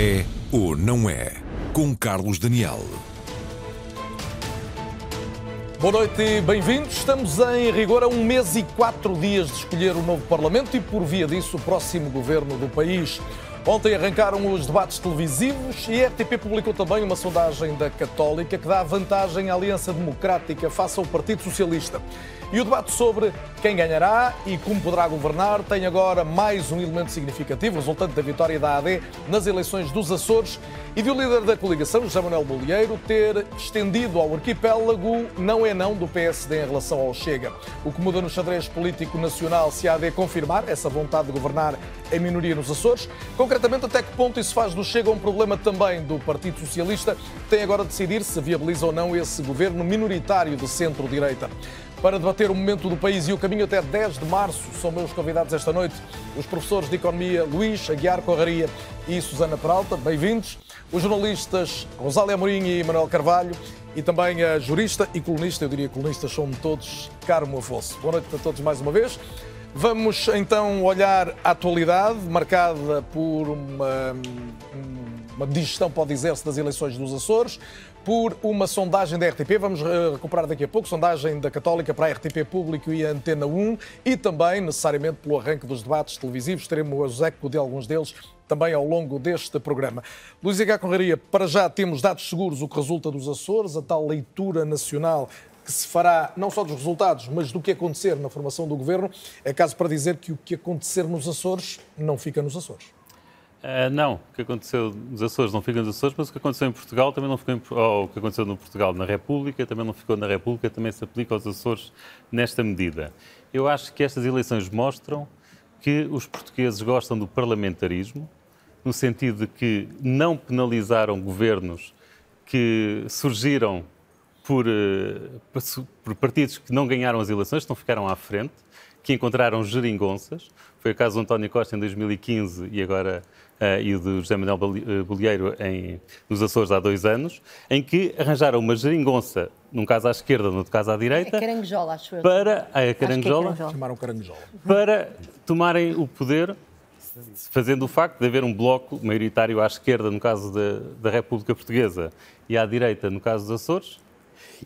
É ou não é? Com Carlos Daniel. Boa noite e bem-vindos. Estamos em rigor a um mês e quatro dias de escolher o novo Parlamento e, por via disso, o próximo governo do país. Ontem arrancaram os debates televisivos e a RTP publicou também uma sondagem da Católica que dá vantagem à Aliança Democrática face ao Partido Socialista. E o debate sobre quem ganhará e como poderá governar tem agora mais um elemento significativo, resultante da vitória da AD nas eleições dos Açores e de o líder da coligação, José Manuel Bolieiro, ter estendido ao arquipélago não é não do PSD em relação ao Chega. O que muda no xadrez político nacional se a AD confirmar essa vontade de governar em minoria nos Açores. Até que ponto isso faz do Chega um problema também do Partido Socialista, que tem agora de decidir se viabiliza ou não esse governo minoritário de centro-direita. Para debater o momento do país e o caminho até 10 de março, são meus convidados esta noite os professores de Economia Luís Aguiar Corraria e Susana Peralta. Bem-vindos. Os jornalistas Rosália Amorim e Manuel Carvalho e também a jurista e colunista, eu diria colunistas são todos, Carmo Afonso. Boa noite a todos mais uma vez. Vamos então olhar a atualidade, marcada por uma, uma digestão, pode dizer-se, das eleições dos Açores, por uma sondagem da RTP, vamos eh, recuperar daqui a pouco, sondagem da Católica para a RTP Público e a Antena 1, e também, necessariamente, pelo arranque dos debates televisivos, teremos o eco de alguns deles também ao longo deste programa. Luís H. Conraria, para já temos dados seguros o que resulta dos Açores, a tal leitura nacional que se fará não só dos resultados, mas do que acontecer na formação do governo. É caso para dizer que o que acontecer nos Açores não fica nos Açores. Uh, não, o que aconteceu nos Açores não fica nos Açores, mas o que aconteceu em Portugal também não ficou em, ou o que aconteceu no Portugal na República também não ficou na República, também se aplica aos Açores nesta medida. Eu acho que estas eleições mostram que os portugueses gostam do parlamentarismo, no sentido de que não penalizaram governos que surgiram por, eh, por partidos que não ganharam as eleições, que não ficaram à frente, que encontraram geringonças. Foi o caso do António Costa em 2015 e agora uh, e o do José Manuel eh, Bolieiro em, nos Açores há dois anos, em que arranjaram uma geringonça, num caso à esquerda, no outro caso à direita. É caranguejola, acho eu. Para, a caranguejola, é Chamaram caranguejola. Para tomarem o poder fazendo o facto de haver um bloco maioritário à esquerda, no caso da, da República Portuguesa, e à direita, no caso dos Açores,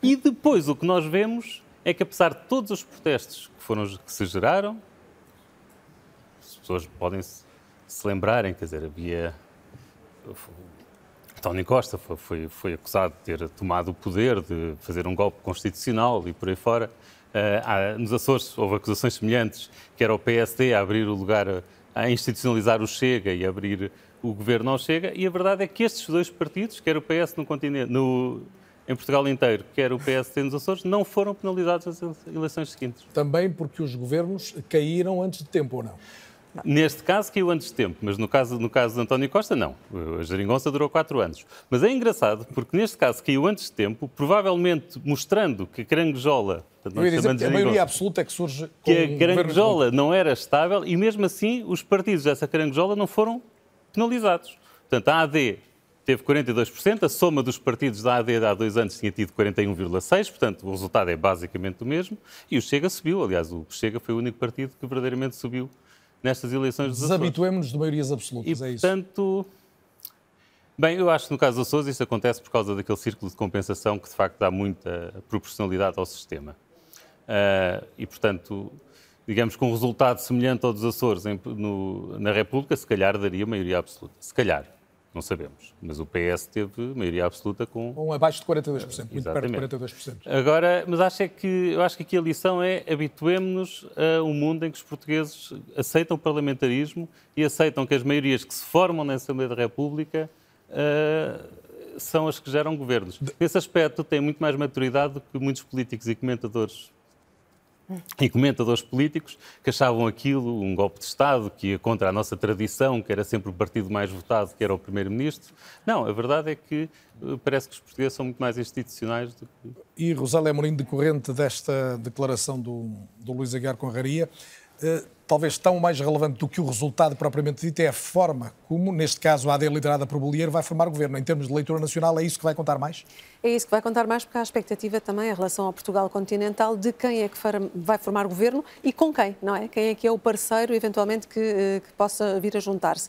e depois o que nós vemos é que, apesar de todos os protestos que, foram, que se geraram, as pessoas podem se, se lembrarem, quer dizer, havia. Tony Costa foi, foi, foi, acusado de ter tomado o poder, de fazer um golpe constitucional e por aí fora. Uh, nos Açores houve acusações semelhantes, que era o PSD a abrir o lugar, a institucionalizar o Chega e abrir o governo ao Chega, e a verdade é que estes dois partidos, quer o PS no continente, no, em Portugal inteiro, quer o PSD nos Açores, não foram penalizados nas eleições seguintes. Também porque os governos caíram antes de tempo, ou não? Neste caso caiu antes de tempo, mas no caso, no caso de António Costa, não. A geringonça durou quatro anos. Mas é engraçado, porque neste caso caiu antes de tempo, provavelmente mostrando que a caranguejola... Eu ia dizer que a maioria absoluta é que surge Que a caranguejola não era estável e mesmo assim os partidos dessa caranguejola não foram penalizados. Portanto, a AD teve 42%, a soma dos partidos da AD há dois anos tinha tido 41,6%, portanto o resultado é basicamente o mesmo, e o Chega subiu, aliás, o Chega foi o único partido que verdadeiramente subiu nestas eleições dos Açores. Desabituemos-nos de maiorias absolutas, e, é isso? portanto, bem, eu acho que no caso dos Açores isso acontece por causa daquele círculo de compensação que de facto dá muita proporcionalidade ao sistema. Uh, e, portanto, digamos que um resultado semelhante ao dos Açores em, no, na República, se calhar daria maioria absoluta. Se calhar. Não sabemos. Mas o PS teve maioria absoluta com. Com abaixo de 42%, muito Exatamente. perto de 42%. Agora, mas acho é que, eu acho que aqui a lição é habituemos-nos a um mundo em que os portugueses aceitam o parlamentarismo e aceitam que as maiorias que se formam na Assembleia da República uh, são as que geram governos. Nesse aspecto, tem muito mais maturidade do que muitos políticos e comentadores e comentadores políticos que achavam aquilo um golpe de Estado, que ia contra a nossa tradição, que era sempre o partido mais votado, que era o Primeiro-Ministro. Não, a verdade é que eh, parece que os portugueses são muito mais institucionais do que... E Rosália Amorim, decorrente desta declaração do, do Luís Aguiar Conraria, eh, talvez tão mais relevante do que o resultado propriamente dito é a forma como, neste caso, a AD liderada por Bolieiro vai formar o governo. Em termos de leitura nacional, é isso que vai contar mais? É isso que vai contar mais, porque há expectativa também em relação ao Portugal continental de quem é que vai formar o governo e com quem, não é? Quem é que é o parceiro, eventualmente, que, eh, que possa vir a juntar-se.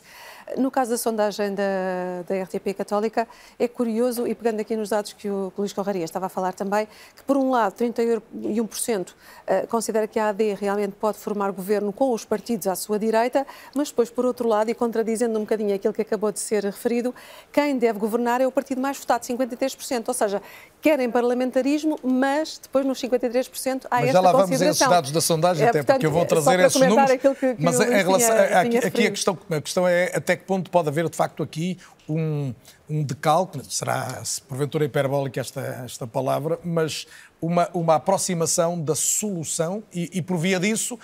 No caso da sondagem da, da RTP Católica, é curioso, e pegando aqui nos dados que o, Luís Corraria estava a falar também, que por um lado 31% uh, considera que a AD realmente pode formar governo com os partidos à sua direita, mas depois, por outro lado, e contradizendo um bocadinho aquilo que acabou de ser referido, quem deve governar é o partido mais votado, 53%. Ou seja, querem parlamentarismo, mas depois nos 53% há mas esta já lá vamos a esses dados da sondagem, é, até portanto, porque eu vou trazer esses números. Que, que mas em relação, tinha, aqui, tinha aqui a, questão, a questão é até que ponto pode haver, de facto, aqui um, um decalque, será se porventura hiperbólica esta, esta palavra, mas uma, uma aproximação da solução e, e, por via disso,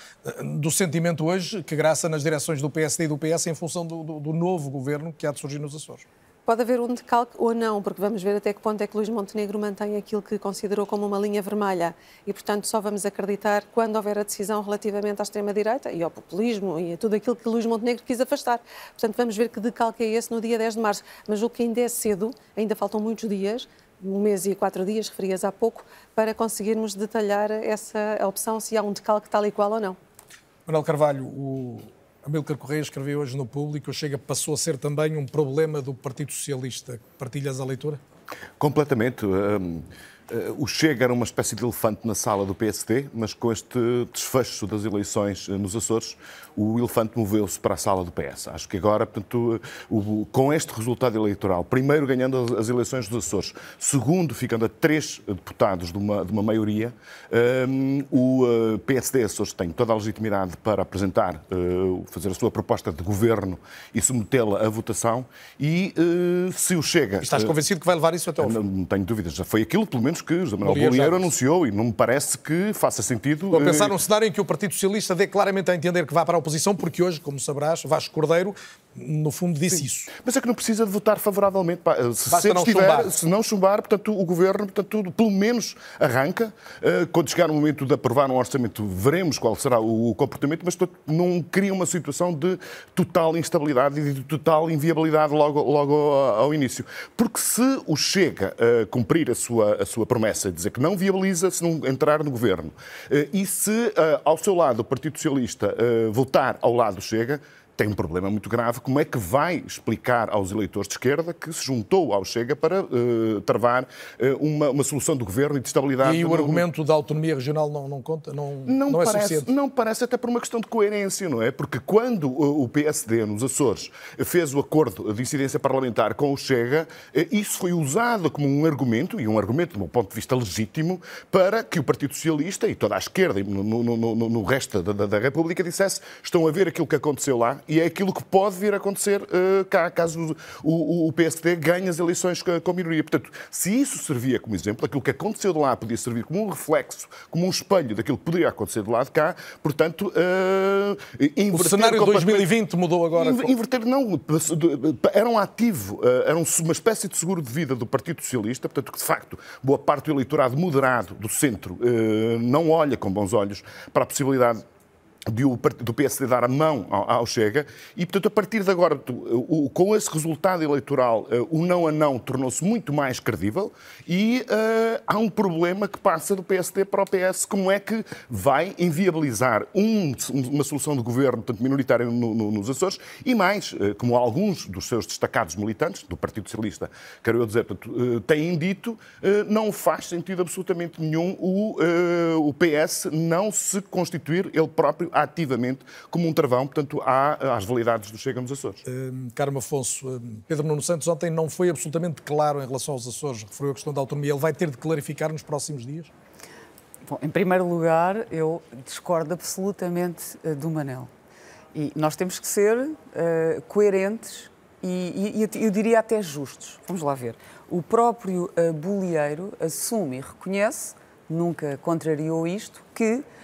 do sentimento hoje que graça nas direções do PSD e do PS em função do, do, do novo governo que há de surgir nos Açores pode haver um decalque ou não, porque vamos ver até que ponto é que Luís Montenegro mantém aquilo que considerou como uma linha vermelha e, portanto, só vamos acreditar quando houver a decisão relativamente à extrema-direita e ao populismo e a tudo aquilo que Luís Montenegro quis afastar. Portanto, vamos ver que decalque é esse no dia 10 de março. Mas o que ainda é cedo, ainda faltam muitos dias, um mês e quatro dias, referias há pouco, para conseguirmos detalhar essa opção, se há um decalque tal e qual ou não. Manuel Carvalho, o Amílcar Correia escreveu hoje no Público, chega passou a ser também um problema do Partido Socialista. Partilhas a leitura? Completamente. Um, eh, o Chega era uma espécie de elefante na sala do PSD, mas com este desfecho das eleições eh, nos Açores, o elefante moveu-se para a sala do PS. Acho que agora, portanto, o, com este resultado eleitoral, primeiro ganhando as eleições dos Açores, segundo ficando a três deputados de uma, de uma maioria, um, o eh, PSD Açores tem toda a legitimidade para apresentar, uh, fazer a sua proposta de governo e submetê-la à votação. E uh, se o Chega. Estás convencido que vai levar isso até ao fim? Não, não tenho dúvidas. Já foi aquilo, pelo menos, que José Manuel Bolieiro anunciou e não me parece que faça sentido. Estou a pensar num cenário em que o Partido Socialista dê claramente a entender que vai para a oposição, porque hoje, como sabrás, Vasco Cordeiro no fundo, disse Sim. isso. Mas é que não precisa de votar favoravelmente. Se Basta não estiver, chumbar. Se não chumbar, portanto, o Governo, portanto, pelo menos arranca. Eh, quando chegar o momento de aprovar um orçamento, veremos qual será o comportamento, mas portanto, não cria uma situação de total instabilidade e de total inviabilidade logo, logo ao início. Porque se o Chega a cumprir a sua, a sua promessa de dizer que não viabiliza se não entrar no Governo, eh, e se eh, ao seu lado o Partido Socialista votar ao lado do Chega, tem um problema muito grave. Como é que vai explicar aos eleitores de esquerda que se juntou ao Chega para uh, travar uh, uma, uma, solução do governo e de estabilidade? E o argumento da autonomia regional não, não conta? Não, não, não é parece, suficiente? Não parece, até por uma questão de coerência, não é? Porque quando o PSD nos Açores fez o acordo de incidência parlamentar com o Chega, eh, isso foi usado como um argumento, e um argumento, do meu ponto de vista, legítimo, para que o Partido Socialista e toda a esquerda no, no, no, no resto da, da República dissesse estão a ver aquilo que aconteceu lá e é aquilo que pode vir a acontecer uh, cá, caso o, o, PSD ganhe as eleições com, com a minoria. Portanto, se isso servia como exemplo, aquilo que aconteceu de lá podia servir como um reflexo, como um espelho daquilo que poderia acontecer do lado de cá, portanto, uh, inverter... O cenário de 2020 mudou agora. Inverter, não, era um ativo, uh, era uma espécie de seguro de vida do Partido Socialista, portanto, que de facto boa parte do eleitorado moderado do centro não olha com bons olhos para a possibilidade do PSD dar a mão ao Chega e, portanto, a partir de agora, com esse resultado eleitoral, eh, o não a não tornou-se muito mais credível e uh, há um problema que passa do PSD para o PS. Como é que vai inviabilizar um, uma solução de governo, tanto minoritária no, no, nos Açores, e mais, uh, como alguns dos seus destacados militantes do Partido Socialista, quero eu dizer, portanto, uh, têm dito, não faz sentido absolutamente nenhum o, o PS não se constituir ele próprio ativamente como um travão, portanto, às validades do Chega nos Açores. Uh, Carmo Afonso, uh, Pedro Nuno Santos ontem não foi absolutamente claro em relação aos Açores, referiu a questão da autonomia. Ele vai ter de clarificar nos próximos dias? Bom, em primeiro lugar, eu discordo absolutamente uh, do Manel. E nós temos que ser uh, coerentes e, e, eu diria até justos. Vamos lá ver. O próprio uh, Bolieiro assume e reconhece, nunca contrariou isto, que Uh,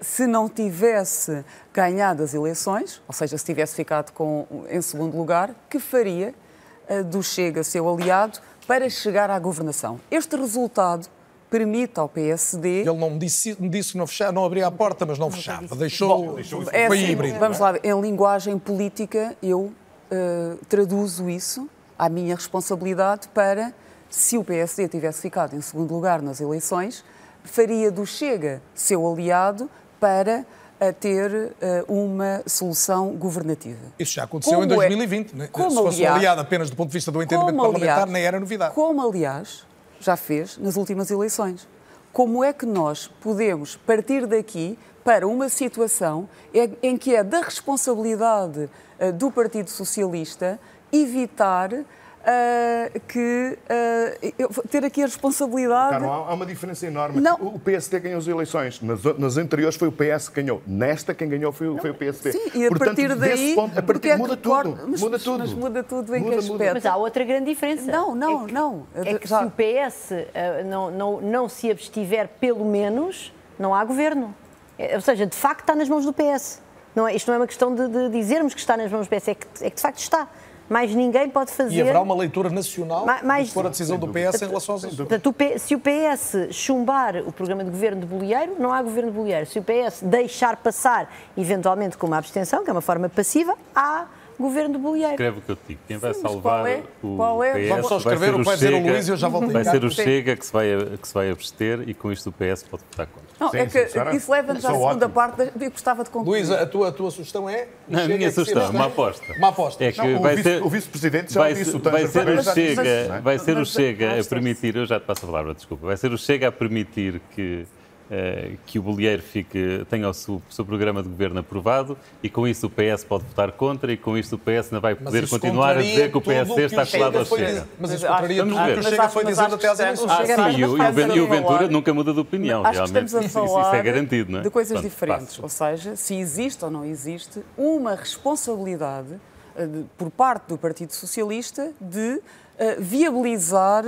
se não tivesse ganhado as eleições, ou seja, se tivesse ficado com, em segundo lugar, que faria uh, do Chega seu aliado para chegar à governação? Este resultado permite ao PSD. Ele não me disse, me disse que não, fechava, não abria a porta, mas não fechava. Deixou. Bom, deixou é foi assim, híbrido. Vamos lá, em linguagem política, eu uh, traduzo isso à minha responsabilidade para, se o PSD tivesse ficado em segundo lugar nas eleições, faria do Chega seu aliado para a ter uh, uma solução governativa. Isso já aconteceu como em 2020. É, né? como, Se fosse aliás, aliado apenas do ponto de vista do entendimento parlamentar, aliás, nem era novidade. Como, aliás, já fez nas últimas eleições. Como é que nós podemos partir daqui para uma situação em que é da responsabilidade uh, do Partido Socialista evitar uh, que uh, ter aqui a responsabilidade. Carlos, há uma diferença enorme. Não. O PSD ganhou as eleições. Nas, nas, anteriores foi o PS que ganhou. Nesta, quem ganhou foi, foi o PSD. Sim, e a Portanto, partir daí. Ponto, a partir, é muda, tudo, mas, muda tudo. Mas muda tudo em muda, que aspecto? Mas há outra grande diferença. Não, não, é que, não. É que Já... se o PS uh, não, não, não se abstiver, pelo menos, não há governo. Ou seja, de facto está nas mãos do PS. Não é, isto não é uma questão de, de dizermos que está nas mãos do PS, é que, é que de facto está mais ninguém pode fazer. E haverá uma leitura nacional mais, for a decisão do PS em relação aos assuntos. Portanto, se o PS chumbar o programa de governo de Bolieiro, não há governo de Bolieiro. Se o PS deixar passar, eventualmente com uma abstenção, que é uma forma passiva, há governo de Bolieiro. Escreve o que eu te digo. Quem vai Sim, salvar é? o qual é? PS Vamos só escrever o que vai dizer o Luís e eu já volto Vai ser o Chega que se vai, que se vai abster e com isto o PS pode votar contra. Não, sim, é que isso leva-nos à segunda ótimo. parte, eu gostava de concluir. Luís, a tua, a tua sugestão é? Não, a minha sugestão é uma aposta. Uma aposta. É que não, vai o, ser, o vice-presidente já vai, disse. O vai ser o Chega, mas, vai ser o Chega a permitir, eu já te passo a palavra, desculpa, vai ser o Chega a permitir que que o Bolieiro fique, tenha o seu, seu, programa de governo aprovado e com isso o PS pode votar contra e com isso o PS não vai poder continuar a dizer que o PSD está colado ao Chega. Mas isso contraria tudo o que o Chega foi dizendo até às eleições. Ah, sim, e o, e o Ventura nunca muda de opinião, Acho realmente. Que estamos a falar isso é garantido, não é? De coisas Pronto, diferentes, passo. ou seja, se existe ou não existe uma responsabilidade uh, por parte do Partido Socialista de uh, viabilizar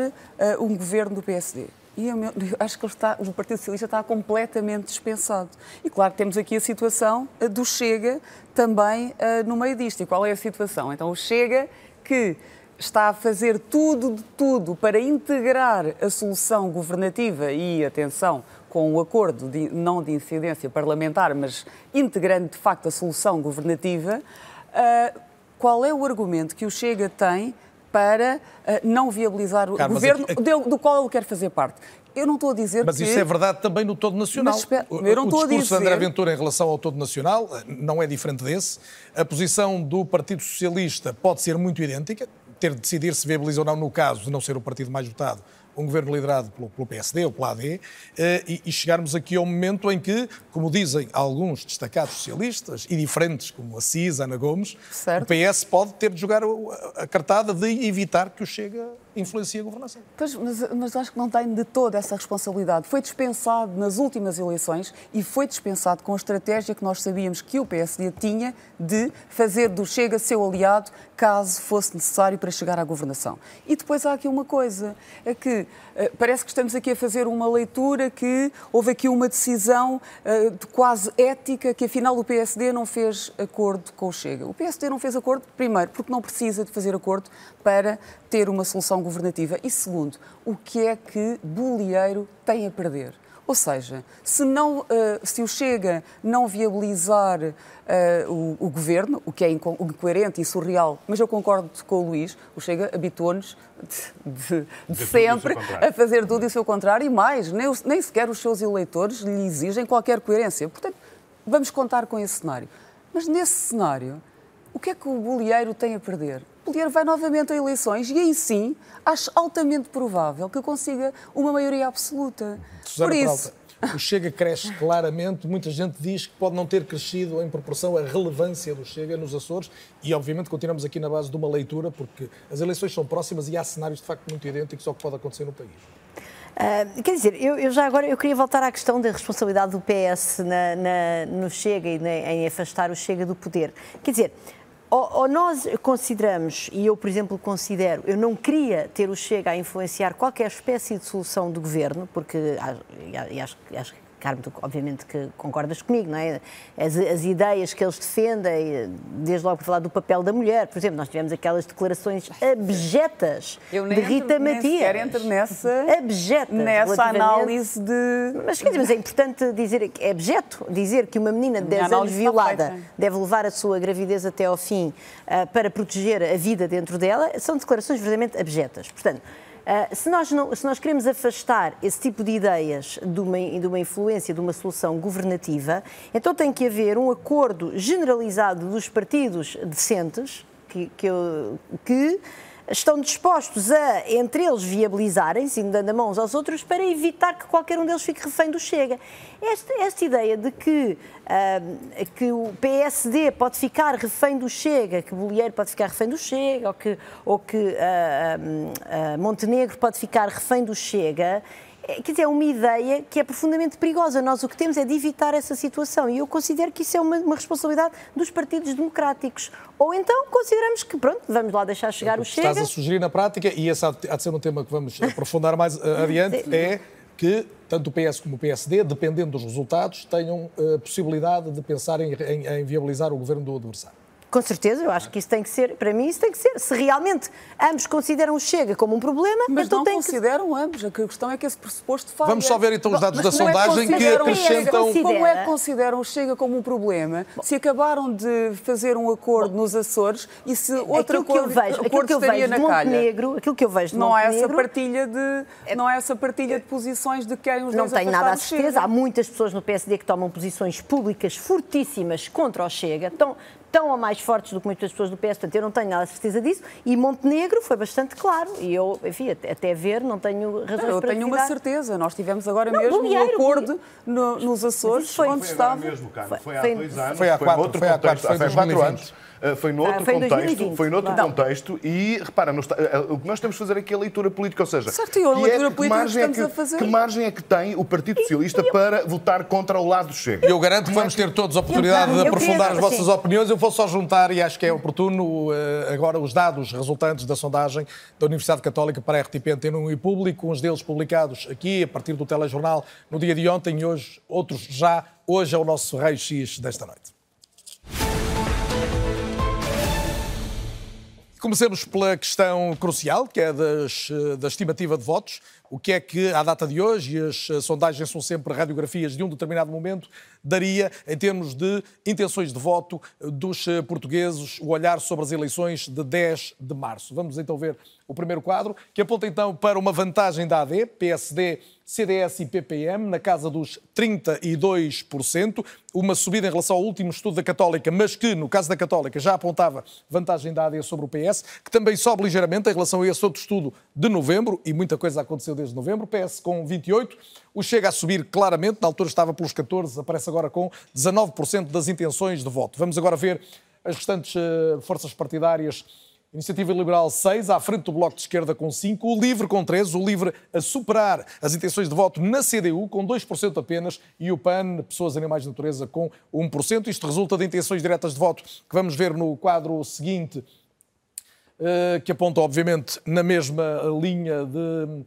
um governo do PSD. E eu, acho que está, o Partido Socialista está completamente dispensado. E claro, temos aqui a situação eh, do Chega também uh, no meio disto. E qual é a situação? Então, o Chega que está a fazer tudo de tudo para integrar a solução governativa e, atenção, com o acordo de, não de incidência parlamentar, mas integrando de facto a solução governativa, uh, qual é o argumento que o Chega tem para uh, não viabilizar o Carlos, governo aqui, aqui... do qual ele quer fazer parte. Eu não estou a dizer mas que... isso é verdade também no todo nacional. Mas, espera, eu não o, estou discurso a dizer... de André Ventura em relação ao todo nacional eh, não é diferente desse. A posição do Partido Socialista pode ser muito idêntica, ter de decidir se viabiliza ou não no caso de não ser o partido mais votado um governo liderado pelo, pelo PSD ou pela AD, eh, e, e, chegarmos aqui ao momento em que, como dizem alguns destacados socialistas e diferentes, como a CIS, Ana Gomes, certo. o PS pode ter de jogar a, a cartada de evitar que o Chega influencia a governação. Pois, mas, mas acho que não tem de toda essa responsabilidade. Foi dispensado nas últimas eleições e foi dispensado com a estratégia que nós sabíamos que o PSD tinha de fazer do Chega seu aliado caso fosse necessário para chegar à governação. E depois há aqui uma coisa, é que uh, parece que estamos aqui a fazer uma leitura que houve aqui uma decisão uh, de quase ética que afinal o PSD não fez acordo com o Chega. O PSD não fez acordo, primeiro, porque não precisa de fazer acordo para ter uma solução governativa. E segundo, o que é que Bolieiro tem a perder? Ou seja, se, não, uh, se o Chega não viabilizar uh, o, o, governo, o que é incoerente e surreal, mas eu concordo com o Luís, o Chega habituou-nos de, de, de sempre a fazer tudo e o seu contrário e mais, nem, nem sequer os seus eleitores lhe exigem qualquer coerência. Portanto, vamos contar com esse cenário. Mas nesse cenário, o que é que o bolieiro tem a perder? Bolieiro vai novamente a eleições e aí sim acho altamente provável que consiga uma maioria absoluta. Susana Por isso, Peralta, o Chega cresce claramente, muita gente diz que pode não ter crescido em proporção à relevância do Chega nos Açores e obviamente continuamos aqui na base de uma leitura porque as eleições são próximas e há cenários de facto muito idênticos ao que pode acontecer no país. Uh, quer dizer, eu, eu, já agora eu queria voltar à questão da responsabilidade do PS na, na, no Chega e na, em afastar o Chega do poder. Quer dizer, ou, ou, nós consideramos, e eu, por exemplo, considero, eu não queria ter o Chega a influenciar qualquer espécie de solução do governo, porque e acho, acho Carmo, tu obviamente que concordas comigo, não é? As, as, ideias que eles defendem, desde logo para falar do papel da mulher, por exemplo, nós tivemos aquelas declarações abjetas de Rita entro, Matias. Nem entro nessa, abjetas, nessa análise de. Mas, quer dizer, mas é importante dizer que é abjeto dizer que uma menina de 10 anos violada deve levar a sua gravidez até ao fim uh, para proteger a vida dentro dela, são declarações verdadeiramente abjetas. Portanto, Uh, se, nós não, se nós queremos afastar esse tipo de ideias de uma, de uma influência, de uma solução governativa, então tem que haver um acordo generalizado dos partidos decentes que, que, que estão dispostos a, entre eles, viabilizarem-se, dando a mãos aos outros, para evitar que qualquer um deles fique refém do Chega. Esta, esta ideia de que, uh, que o PSD pode ficar refém do Chega, que o Bolieiro pode ficar refém do Chega, ou que, ou que uh, uh, Montenegro pode ficar refém do Chega, quer dizer, é uma ideia que é profundamente perigosa. Nós o que temos é de evitar essa situação e eu considero que isso é uma, uma responsabilidade dos partidos democráticos. Ou então consideramos que, pronto, vamos lá deixar chegar o, o Chega. Estás a sugerir na prática, e esse há de ser um tema que vamos aprofundar mais eh, adiante, é que tanto o PS como o PSD, dependendo dos resultados, tenham a eh, possibilidade de pensar em, em, em viabilizar o governo do adversário. Com certeza, eu acho que isso tem que ser, para mim, isso tem que ser. Se realmente ambos consideram o Chega como um problema, mas então não tem consideram que... ambos. A questão é que esse pressuposto falha. Vamos só ver então os dados Bom, da é sondagem é que, que acrescentam. Como é que consideram o Chega como um problema? Bom, se acabaram de fazer um acordo bom, nos Açores e se outro aquilo acordo, que eu vejo, aquilo que eu vejo na de Montenegro, aquilo que eu vejo de não Montenegro, há essa partilha de é- não há essa partilha de posições de quem os não tenho nada a certeza. Há muitas pessoas no PSD que tomam posições públicas fortíssimas contra o Chega. Então, tão ou mais fortes do que muitas pessoas do PS, portanto eu não tenho nada a certeza disso, e Montenegro foi bastante claro, e eu, enfim, até, até ver, não tenho razões não, eu para Eu tenho uma certeza, nós tivemos agora não, mesmo um acordo no, nos Açores, foi, onde foi estava... mesmo, cara. Foi, foi há dois anos, foi há quatro, outro foi há contexto, quatro, foi há quatro anos. Uh, foi noutro ah, foi contexto, 2020, foi noutro claro. contexto e repara, está, uh, o que nós temos de fazer aqui é a leitura política, ou seja, certo, e a leitura é, política que estamos é que, a fazer. que margem é que tem o Partido Socialista para votar contra o lado do Chega? Eu garanto que vamos ter todos a oportunidade de aprofundar as vossas opiniões. Eu vou só juntar, e acho que é oportuno, uh, agora os dados resultantes da sondagem da Universidade Católica para a RTP Antena 1 e Público, uns deles publicados aqui, a partir do telejornal, no dia de ontem e hoje, outros já. Hoje é o nosso raio-x desta noite. Comecemos pela questão crucial, que é das, da estimativa de votos. O que é que, à data de hoje, e as sondagens são sempre radiografias de um determinado momento, daria, em termos de intenções de voto dos portugueses, o olhar sobre as eleições de 10 de março. Vamos então ver o primeiro quadro, que aponta então para uma vantagem da AD, PSD, CDS e PPM, na casa dos 32%, uma subida em relação ao último estudo da Católica, mas que, no caso da Católica, já apontava vantagem da AD sobre o PS, que também sobe ligeiramente em relação a esse outro estudo de novembro, e muita coisa aconteceu desde novembro, PS com 28%, o Chega a subir claramente, na altura estava pelos 14%, aparece agora com 19% das intenções de voto. Vamos agora ver as restantes uh, forças partidárias Iniciativa Liberal 6, à frente do Bloco de Esquerda com 5, o LIVRE com 13, o LIVRE a superar as intenções de voto na CDU com 2% apenas e o PAN, Pessoas, Animais de Natureza, com 1%. Isto resulta de intenções diretas de voto que vamos ver no quadro seguinte, que aponta, obviamente, na mesma linha de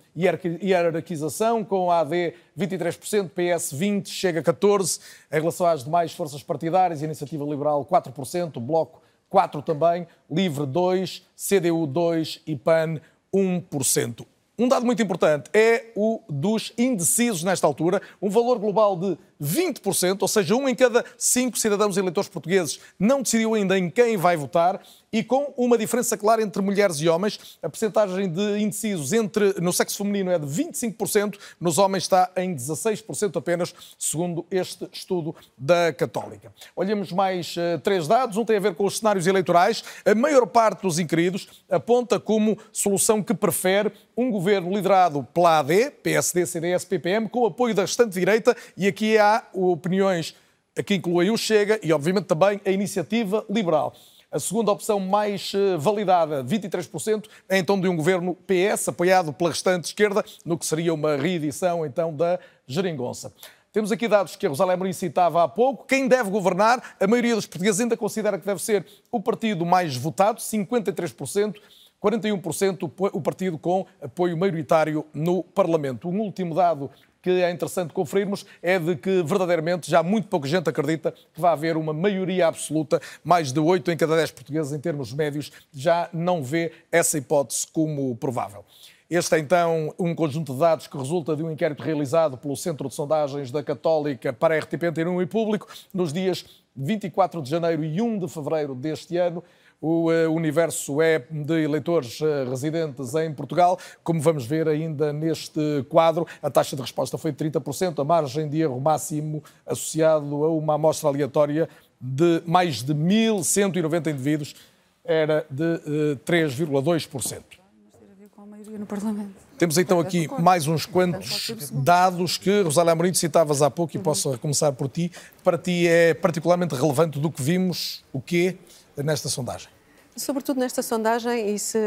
hierarquização, com a AD 23%, PS 20%, Chega 14%, em relação às demais forças partidárias, Iniciativa Liberal 4%, Bloco 4 também, Livre 2, CDU 2 e PAN 1%. Um dado muito importante é o dos indecisos nesta altura, um valor global de 20%, ou seja, um em cada cinco cidadãos eleitores portugueses não decidiu ainda em quem vai votar e com uma diferença clara entre mulheres e homens. A percentagem de indecisos entre, no sexo feminino é de 25%, nos homens está em 16% apenas, segundo este estudo da Católica. Olhemos mais uh, três dados. Um tem a ver com os cenários eleitorais. A maior parte dos inquiridos aponta como solução que prefere um governo liderado pela AD, PSD, CDS, PPM, com apoio da restante direita, e aqui há opiniões que incluem o Chega e, obviamente, também a iniciativa liberal. A segunda opção mais eh, validada, 23%, é então de um governo PS, apoiado pela restante esquerda, no que seria uma reedição então da geringonça. Temos aqui dados que a Rosália Amorim citava há pouco. Quem deve governar, a maioria dos portugueses ainda considera que deve ser o partido mais votado, 53%, 41% o partido com apoio maioritário no Parlamento. Um último dado que é interessante conferirmos é de que verdadeiramente já muito pouca gente acredita que vai haver uma maioria absoluta, mais de 8 em cada 10 portugueses em termos médios já não vê essa hipótese como provável. Este é então um conjunto de dados que resulta de um inquérito realizado pelo Centro de Sondagens da Católica para a RTP Antena e Público nos dias 24 de janeiro e 1 de fevereiro deste ano. O uh, universo é de eleitores uh, residentes em Portugal. Como vamos ver ainda neste quadro, a taxa de resposta foi de 30%, a margem de erro máximo associado a uma amostra aleatória de mais de 1.190 indivíduos era de uh, 3,2%. No Parlamento. Temos então aqui mais uns quantos dados que, Rosália Amorim, citavas há pouco, e posso começar por ti. Para ti é particularmente relevante do que vimos, o quê, nesta sondagem? Sobretudo nesta sondagem, e se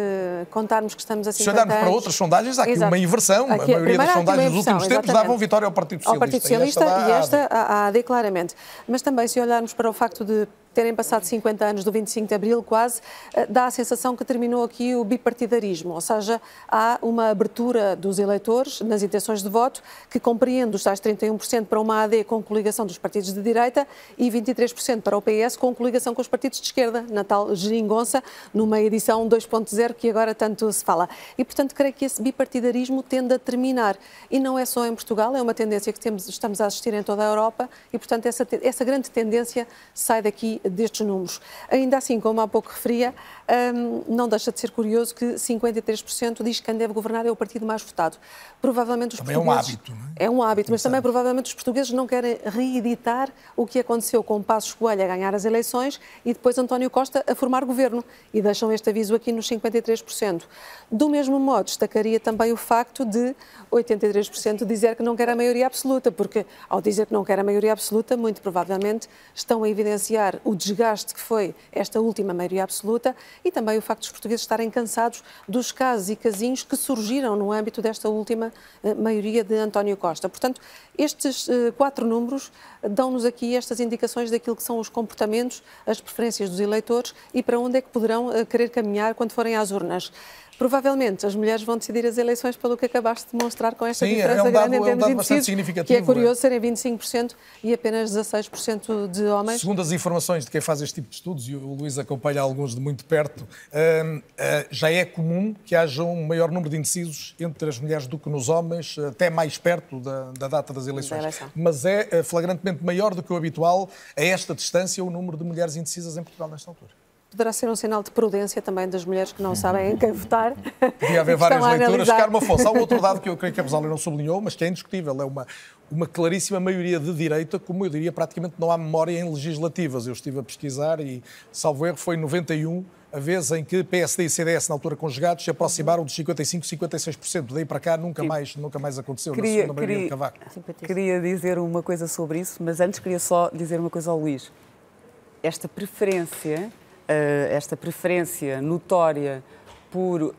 contarmos que estamos a 50 Se olharmos para outras sondagens, há aqui Exato. uma inversão. Aqui, a maioria das sondagens dos últimos tempos davam vitória ao Partido Socialista. Ao Partido Socialista e esta, e esta a AD claramente. Mas também, se olharmos para o facto de terem passado 50 anos do 25 de Abril, quase, eh, dá a sensação que terminou aqui o bipartidarismo, ou seja, há uma abertura dos eleitores nas intenções de voto que compreende os tais 31% para uma AD com coligação dos partidos de direita e 23% para o PS com coligação com os partidos de esquerda, na tal geringonça, numa edição 2.0 que agora tanto se fala. E, portanto, creio que esse bipartidarismo tende a terminar. E não é só em Portugal, é uma tendência que temos, estamos a assistir em toda a Europa e, portanto, essa, essa grande tendência sai daqui destes números. Ainda assim, como há pouco referia, hum, não deixa de ser curioso que 53% diz que quem deve governar é o partido mais votado. Provavelmente os também portugueses... é um hábito, não é? É um hábito, mas também provavelmente os portugueses não querem reeditar o que aconteceu com Passos Coelho a ganhar as eleições e depois António Costa a formar governo e deixam este aviso aqui nos 53%. Do mesmo modo, destacaria também o facto de 83% dizer que não quer a maioria absoluta, porque ao dizer que não quer a maioria absoluta, muito provavelmente estão a evidenciar o desgaste que foi esta última maioria absoluta e também o facto dos portugueses estarem cansados dos casos e casinhos que surgiram no âmbito desta última eh, maioria de António Costa. Portanto, estes eh, quatro números dão-nos aqui estas indicações daquilo que são os comportamentos, as preferências dos eleitores e para onde é que poderão eh, querer caminhar quando forem às urnas. Provavelmente as mulheres vão decidir as eleições pelo que acabaste de mostrar com esta Sim, diferença é um dado, grande em termos é um de indecisos, que é curioso serem 25% e apenas 16% de homens. Segundo as informações de quem faz este tipo de estudos, e o Luís acompanha alguns de muito perto, hum, eh, já é comum que haja um maior número de indecisos entre as mulheres do que nos homens, até mais perto da, da data das eleições. Mas é eh, flagrantemente maior do que o habitual, a esta distância, o número de mulheres indecisas em Portugal nesta altura poderá ser um sinal de prudência também das mulheres que não sabem em quem votar. Podia haver várias leituras. Carmo Afonso, há um outro dado que eu creio que a Rosália não sublinhou, mas que é indiscutível. É uma, uma claríssima maioria de direita, como eu diria, praticamente não há memória em legislativas. Eu estive a pesquisar e, salvo erro, foi em 91 a vez em que PSD e CDS, na altura conjugados, se aproximaram dos 55%, 56%. Daí para cá nunca, mais, nunca mais aconteceu queria, na segunda maioria queria, de Cavaco. Queria dizer uma coisa sobre isso, mas antes queria só dizer uma coisa ao Luís. Esta preferência esta preferência notória por uh,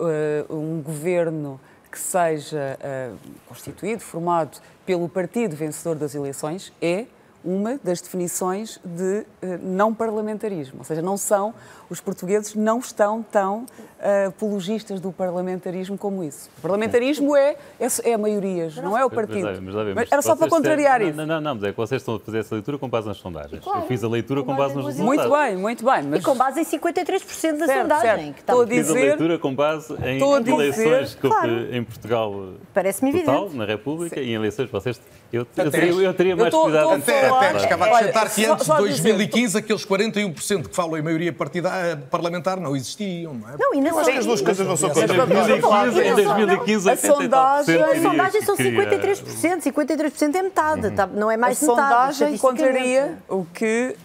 um governo que seja uh, constituído, formado pelo partido vencedor das eleições, é uma das definições de uh, não parlamentarismo. Ou seja, não são, os portugueses não estão tão uh, apologistas do parlamentarismo como isso. O parlamentarismo é, é, é a maiorias, não é o partido. Mas, mas, mas, mas era só para contrariar têm, isso. Não, não, não, mas é que vocês estão a fazer essa leitura com base nas sondagens. Claro. Eu fiz a leitura com, com base nos resultados. Muito bem, muito bem. Mas... E com base em 53% da certo, sondagem. Certo. Que está estou a dizer... Fiz a leitura com base em eleições que claro. em Portugal Parece-me total, na República, Sim. e em eleições vocês... Eu, eu, teria, eu teria mais eu tô, cuidado. Até, até, acaba de acrescentar que antes de 2015, aqueles 41% que falam em maioria partidária, parlamentar não existiam, não é? Não, e eu acho que as duas coisas não são Em 2015, a sondagem, as sondagens são 53%, 53% é metade, tá, não é mais a metade. A sondagem contraria o que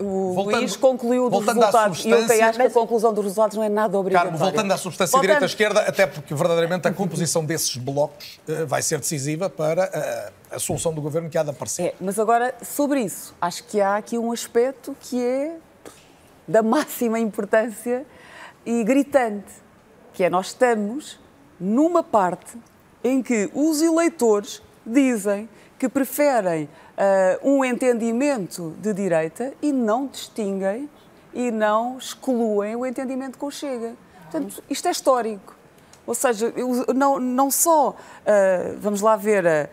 uh, o Luís concluiu dos resultados. E eu até acho que a conclusão dos resultados não é nada obrigatória. Carmo, voltando à substância direita-esquerda, até porque verdadeiramente a composição desses blocos uh, vai ser decisiva para uh, a solução do governo que há de aparecer. É, mas agora, sobre isso, acho que há aqui um aspecto que é da máxima importância e gritante, que é nós estamos numa parte em que os eleitores dizem que preferem uh, um entendimento de direita e não distinguem e não excluem o entendimento com o Chega. Portanto, isto é histórico. Ou seja, não, não só, uh, vamos lá ver, uh,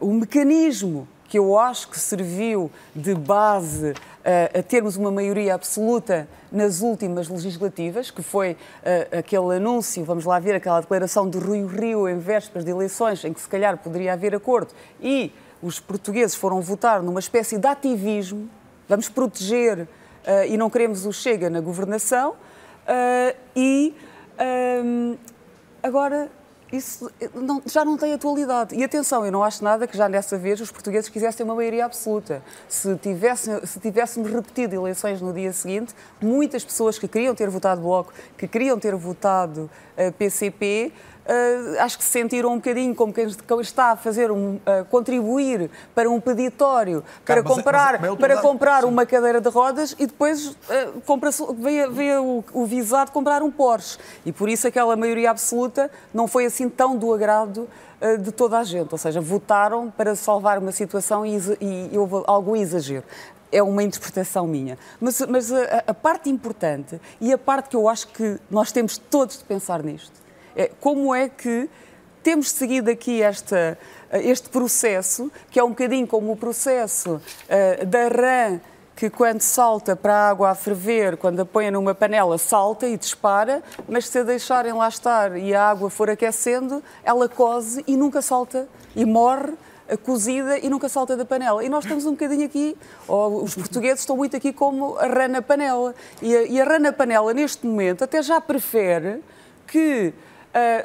o mecanismo que eu acho que serviu de base uh, a termos uma maioria absoluta nas últimas legislativas, que foi uh, aquele anúncio, vamos lá ver, aquela declaração de Rui Rio em vésperas de eleições, em que se calhar poderia haver acordo, e os portugueses foram votar numa espécie de ativismo, vamos proteger uh, e não queremos o Chega na governação, e um, agora isso não, já não tem atualidade. E atenção, eu não acho nada que já nessa vez os portugueses quisessem uma maioria absoluta. Se, tivesse, se tivéssemos repetido eleições no dia seguinte, muitas pessoas que queriam ter votado Bloco, que queriam ter votado uh, PCP, uh, acho que se sentiram um bocadinho como quem está a fazer um, uh, contribuir para um peditório para Cara, comprar, mas, mas para comprar uma cadeira de rodas e depois uh, compra, veio, veio o, o visado comprar um Porsche. E por isso aquela maioria absoluta não foi assim tão do agrado de toda a gente, ou seja, votaram para salvar uma situação e, e, e houve algum exagero é uma interpretação minha. Mas, mas a, a, parte importante e a parte que eu acho que nós temos todos de pensar nisto é, como é que temos seguido aqui esta, este processo, que é um bocadinho como o processo uh, da rã que quando salta para a água a ferver, quando a põe numa panela, salta e dispara, mas se a deixarem lá estar e a água for aquecendo, ela cose e nunca salta e morre cozida e nunca salta da panela. E nós estamos um bocadinho aqui, ou os portugueses estão muito aqui como a rã na panela. E a, e a panela, neste momento, até já prefere que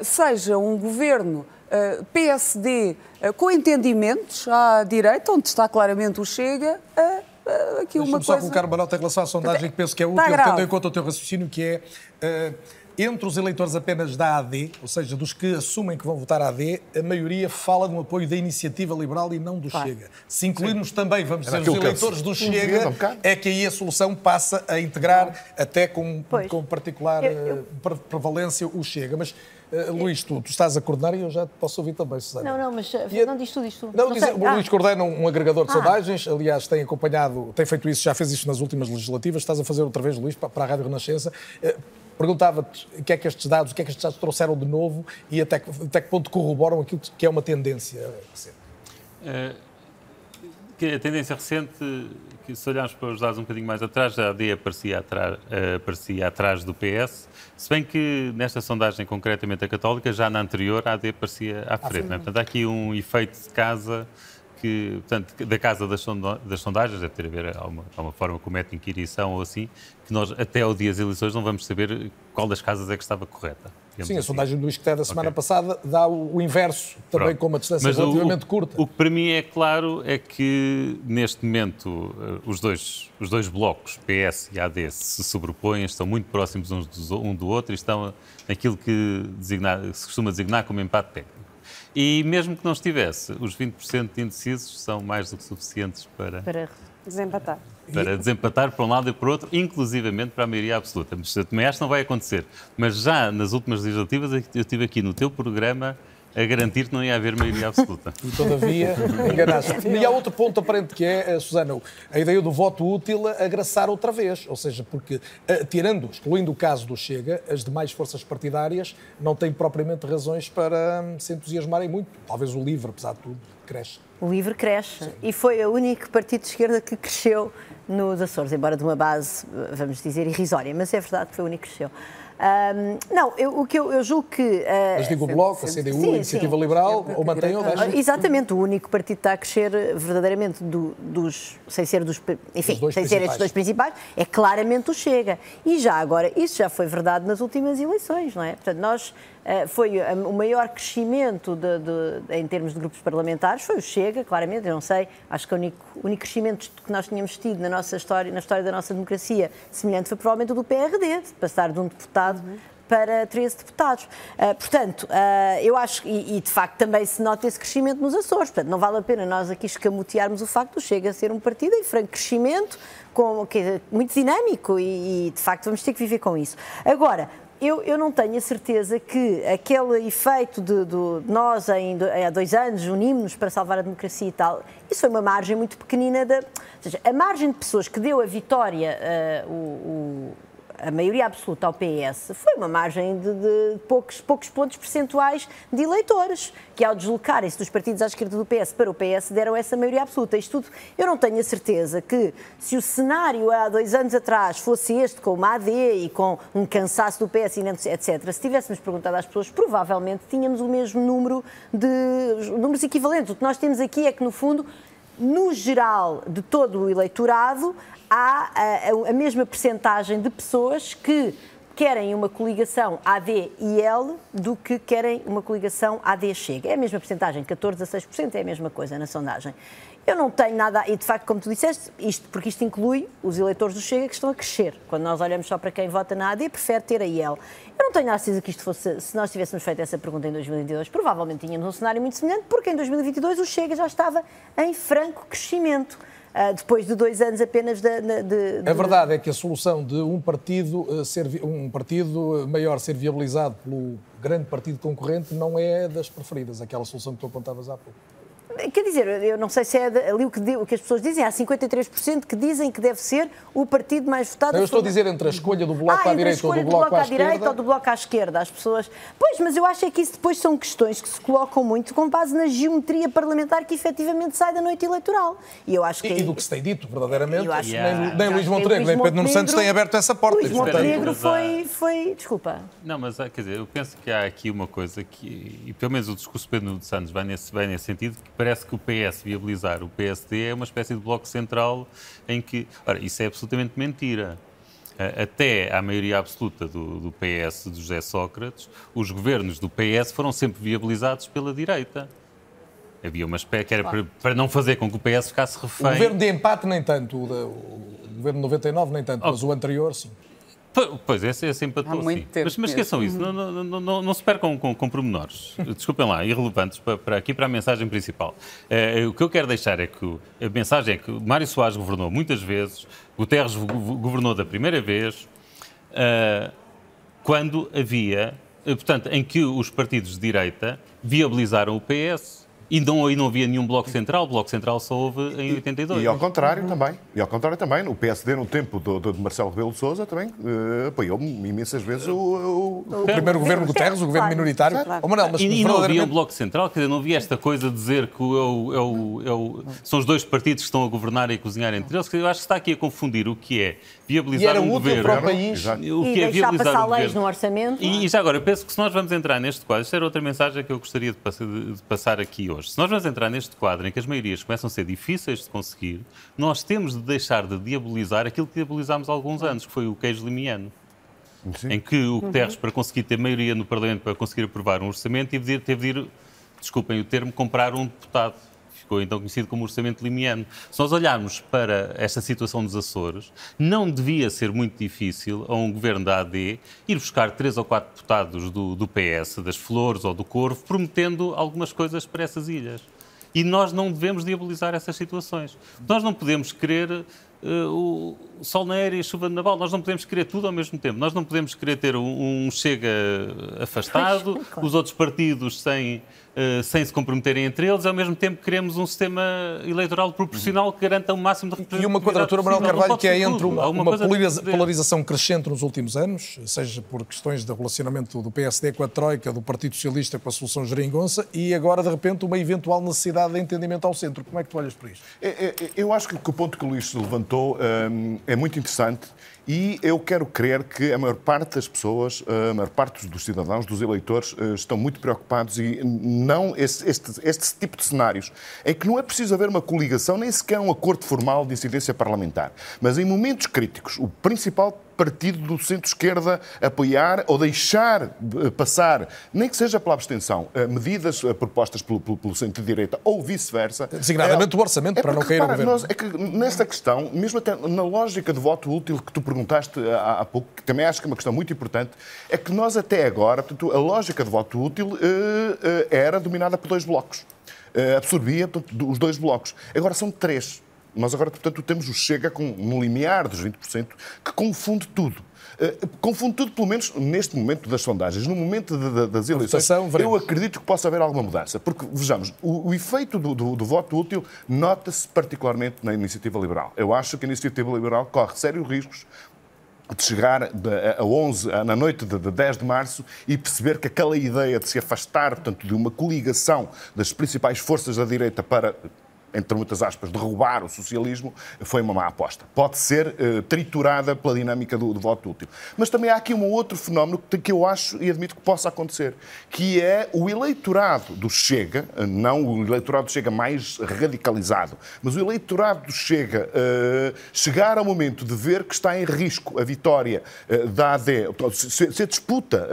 seja um governo uh, eh, PSD uh, eh, com entendimentos à direita, onde está claramente o Chega, aqui uma coisa... só colocar uma nota em relação à sondagem que penso que é útil, tendo em conta o teu raciocínio, que é entre os eleitores apenas da AD, ou seja, dos que assumem que vão votar AD, a maioria fala no apoio da iniciativa liberal e não do claro. Chega. Se incluirmos Sim. também, vamos dizer, os eleitores do Chega, é que aí a solução passa a integrar até com, com particular eu, eu... prevalência o Chega. Mas Uh, Luís, tu, tu, estás a coordenar e eu já te posso ouvir também, Susana. Não, não, mas e, não diz tudo isto. Não, não diz, o Luís coordena um, um agregador de ah. sondagens, aliás, tem acompanhado, tem feito isso, já fez isto nas últimas legislativas, estás a fazer outra vez, Luís, para, para a Rádio Renascença. Uh, Perguntava-te o que é que estes dados, o que é que estes dados trouxeram de novo e até que, até que ponto corroboram aquilo que é uma tendência recente. Uh, a tendência recente que se olharmos para os dados um bocadinho mais atrás, a AD aparecia atrás, uh, aparecia atrás do PS, se bem que nesta sondagem, concretamente a católica, já na anterior a AD aparecia à frente. Ah, é? Portanto, há aqui um efeito de casa que, portanto, da casa das, das sondagens, deve ter a ver alguma, alguma forma com mete inquirição ou assim, que nós até ao dia das eleições não vamos saber qual das casas é que estava correta. Sim, assim. a sondagem do Queté da semana okay. passada dá o, o inverso, também Pronto. com uma distância Mas relativamente o, curta. O que para mim é claro é que neste momento eh, os dois, os dois blocos, PS e AD, se sobrepõem, estão muito próximos uns do, um do outro e estão naquilo que designar, se costuma designar como empate técnico. E mesmo que não estivesse, os 20% de indecisos são mais do que suficientes para... Para desempatar. Para desempatar para um lado e para o outro, inclusivamente para a maioria absoluta. Mas também acho que não vai acontecer. Mas já nas últimas legislativas, eu tive aqui no teu programa a garantir que não ia haver maioria absoluta. E todavia enganaste. E há outro ponto aparente que é, eh, Susana, a ideia do voto útil agraçar outra vez. Ou seja, porque, eh, tirando, excluindo o caso do Chega, as demais forças partidárias não têm propriamente razões para hum, se entusiasmarem muito. Talvez o LIVRE, apesar de tudo, cresce. O LIVRE cresce. Sim. E foi o único partido de esquerda que cresceu nos Açores, embora de uma base, vamos dizer, irrisória. Mas é verdade que foi o único que cresceu. Um, não, eu, o que eu, eu julgo que. Uh, Mas digo o Bloco, a CDU, sim, a Iniciativa sim. Liberal, ou mantém ou deixa? Exatamente, o único partido que está a crescer verdadeiramente do, dos. sem ser dos. enfim, sem ser estes dois principais, é claramente o Chega. E já agora, isso já foi verdade nas últimas eleições, não é? Portanto, nós foi o maior crescimento de, de, em termos de grupos parlamentares, foi o Chega, claramente, eu não sei, acho que o único, único crescimento que nós tínhamos tido na nossa história, na história da nossa democracia, semelhante foi provavelmente o do PRD, de passar de um deputado para 13 deputados. Uh, portanto, uh, eu acho, e, e, de facto também se nota esse crescimento nos Açores, portanto não vale a pena nós aqui escamotearmos o facto do Chega a ser um partido em franco crescimento, com, que muito dinâmico e, e de facto vamos ter que viver com isso. Agora, eu, eu, não tenho a certeza que aquele efeito de, de nós, em, há dois anos, unimos-nos para salvar a democracia e tal, isso foi uma margem muito pequenina. Da, ou seja, a margem de pessoas que deu a vitória, uh, o, a maioria absoluta ao PS, foi uma margem de, de poucos, poucos pontos percentuais de eleitores, que ao deslocarem-se dos partidos à esquerda do PS para o PS deram essa maioria absoluta. Isto tudo, eu não tenho a certeza que se o cenário há dois anos atrás fosse este, com uma AD e com um cansaço do PS, etc., se tivéssemos perguntado às pessoas, provavelmente tínhamos o mesmo número de números equivalentes. O que nós temos aqui é que, no fundo, no geral de todo o eleitorado, há a, a mesma percentagem de pessoas que querem uma coligação AD e L do que querem uma coligação AD Chega. É a mesma porcentagem, 14 a 6% é a mesma coisa na sondagem. Eu não tenho nada, e de facto, como tu disseste, isto, porque isto inclui os eleitores do Chega que estão a crescer. Quando nós olhamos só para quem vota na AD, prefere ter a IEL. Eu não tenho a certeza que isto fosse, se nós tivéssemos feito essa pergunta em 2022, provavelmente tínhamos um cenário muito semelhante, porque em 2022 o Chega já estava em franco crescimento. Uh, depois de dois anos apenas de, de, de, A verdade é que a solução de um partido, uh, ser, um partido maior ser viabilizado pelo grande partido concorrente não é das preferidas, aquela solução que tu apontavas há pouco. Quer dizer, eu não sei se é ali o que, o que as pessoas dizem, há 53% que dizem que deve ser o partido mais votado. eu estou a dizer entre a escolha do Bloco ah, à direita ou do Bloco, bloco à, à direita esquerda. ou do Bloco à esquerda. As pessoas. Pois, mas eu acho é que isso depois são questões que se colocam muito com base na geometria parlamentar que efetivamente sai da noite eleitoral. E eu acho que. E, e do que se tem dito, verdadeiramente, Eu acho- nem, Yeah. nem Luís Montenegro nem Pedro Nuno Santos têm aberto essa porta. Luís Montenegro foi, foi. Desculpa. Não, mas ah, quer dizer, eu penso que há aqui uma coisa que, e pelo menos o discurso de Pedro Nuno Santos vai nesse, vai nesse sentido, que parece que o PS viabilizar o PSD é uma espécie de bloco central em que. Ora, isso é absolutamente mentira. Ah, Até à maioria absoluta do, do PS de José Sócrates, os governos do PS foram sempre viabilizados pela direita. Havia uma espécie que era para, para não fazer com que o PS ficasse O refém. governo de empate nem tanto, o, o governo de 99 nem tanto, mas o anterior sim. Po- Pois, esse, esse empatou, Há muito sim. tempo Mas, mas esqueçam isso, não, não, não, não, se percam com, com pormenores. Desculpem lá, irrelevantes para, para aqui para a mensagem principal. Eh, o que eu quero deixar é que a mensagem é que Mário Soares governou muitas vezes, Guterres go- go- governou da primeira vez, eh, quando havia, eh, portanto, em que os partidos de direita viabilizaram o PS. E não, e não havia nenhum bloco central, o bloco central só houve em 82. E ao contrário também, e ao contrário também, o PSD no tempo do, do- de Marcelo Rebelo de Sousa também eh, apoiou imensas vezes o, o- O primeiro governo Guterres, o governo minoritário. Claro. Oh, Manuel, mas E, e não havia um bloco central, quer dizer, não havia esta coisa de dizer que o- é o- é o- é o- são os dois partidos que estão a governar e a cozinhar entre eles. Dizer, Eu acho que está aqui a confundir o que é E viabilizar era um útil governo. para o país. Exato. O E que é deixar passar um leis governo. no orçamento. é? E, e já agora, eu penso que se nós vamos entrar neste quadro, isto era outra mensagem que eu gostaria de passar, de passar aqui hoje. Se nós vamos entrar neste quadro em que as maiorias começam a ser difíceis de conseguir, nós temos de deixar de diabolizar aquilo que diabolizámos há alguns anos, que foi o queijo limiano. Em que o Guterres, para conseguir ter maioria no Parlamento, para conseguir aprovar um orçamento, teve de ir, teve de ir desculpem o termo, comprar um deputado. Ficou então conhecido como orçamento limiano. Se nós olharmos para esta situação dos Açores, não devia ser muito difícil a um governo da AD ir buscar três ou quatro deputados do, do PS, das Flores ou do Corvo, prometendo algumas coisas para essas ilhas. E nós não devemos diabolizar essas situações. Nós não podemos querer eh, o sol na aérea e chuva na naval. Nós não podemos querer tudo ao mesmo tempo. Nós não podemos querer ter um, um Chega afastado, Pois, claro. os outros partidos sem, sem se comprometerem entre eles, e ao mesmo tempo queremos um sistema eleitoral proporcional que garanta o máximo de E representatividade uma quadratura, Manuel Carvalho, que é entre uma, uma polariza- polarização crescente nos últimos anos, seja por questões de relacionamento do PSD com a Troika, do Partido Socialista com a solução geringonça, e agora, de repente, uma eventual necessidade de entendimento ao centro. Como é que tu olhas para isto? É, é, Eu acho que o ponto que o Luís levantou hum, é muito interessante e eu quero crer que a maior parte das pessoas, a maior parte dos cidadãos, dos eleitores, eh, estão muito preocupados e não este, este, este tipo de cenários em que não é preciso haver uma coligação, nem sequer um acordo formal de incidência parlamentar. Mas em momentos críticos, o principal partido do centro-esquerda apoiar ou deixar eh, passar, nem que seja pela abstenção, eh, medidas eh, propostas pelo, pelo, pelo centro-direita ou vice-versa. Designadamente é- o orçamento, para não cair repara, governo. nós- é que nesta questão, mesmo até na lógica de voto útil que tu perguntaste há, há pouco, que também acho que é uma questão muito importante, é que nós até agora, portanto, a lógica de voto útil eh, era dominada por dois blocos. Absorvia portanto, os dois blocos. Agora são três. Nós agora, portanto, temos o Chega com um limiar dos 20% que confunde tudo. Eh, confunde tudo, pelo menos neste momento das sondagens. No momento de- de- das eleições, votação, eu acredito que possa haver alguma mudança. Porque, vejamos, o, o efeito do, do- do voto útil nota-se particularmente na iniciativa liberal. Eu acho que a iniciativa liberal corre sérios riscos de chegar a 11, a- na noite de, de 10 de março e perceber que aquela ideia de se afastar, portanto, de uma coligação das principais forças da direita para entre muitas aspas, derrubar o socialismo, foi uma má aposta. Pode ser uh, triturada pela dinâmica do, do, voto útil. Mas também há aqui um outro fenómeno que, que eu acho e admito que possa acontecer, que é o eleitorado do Chega, não o eleitorado do Chega mais radicalizado, mas o eleitorado do Chega uh, chegar ao momento de ver que está em risco a vitória da AD, se, se a disputa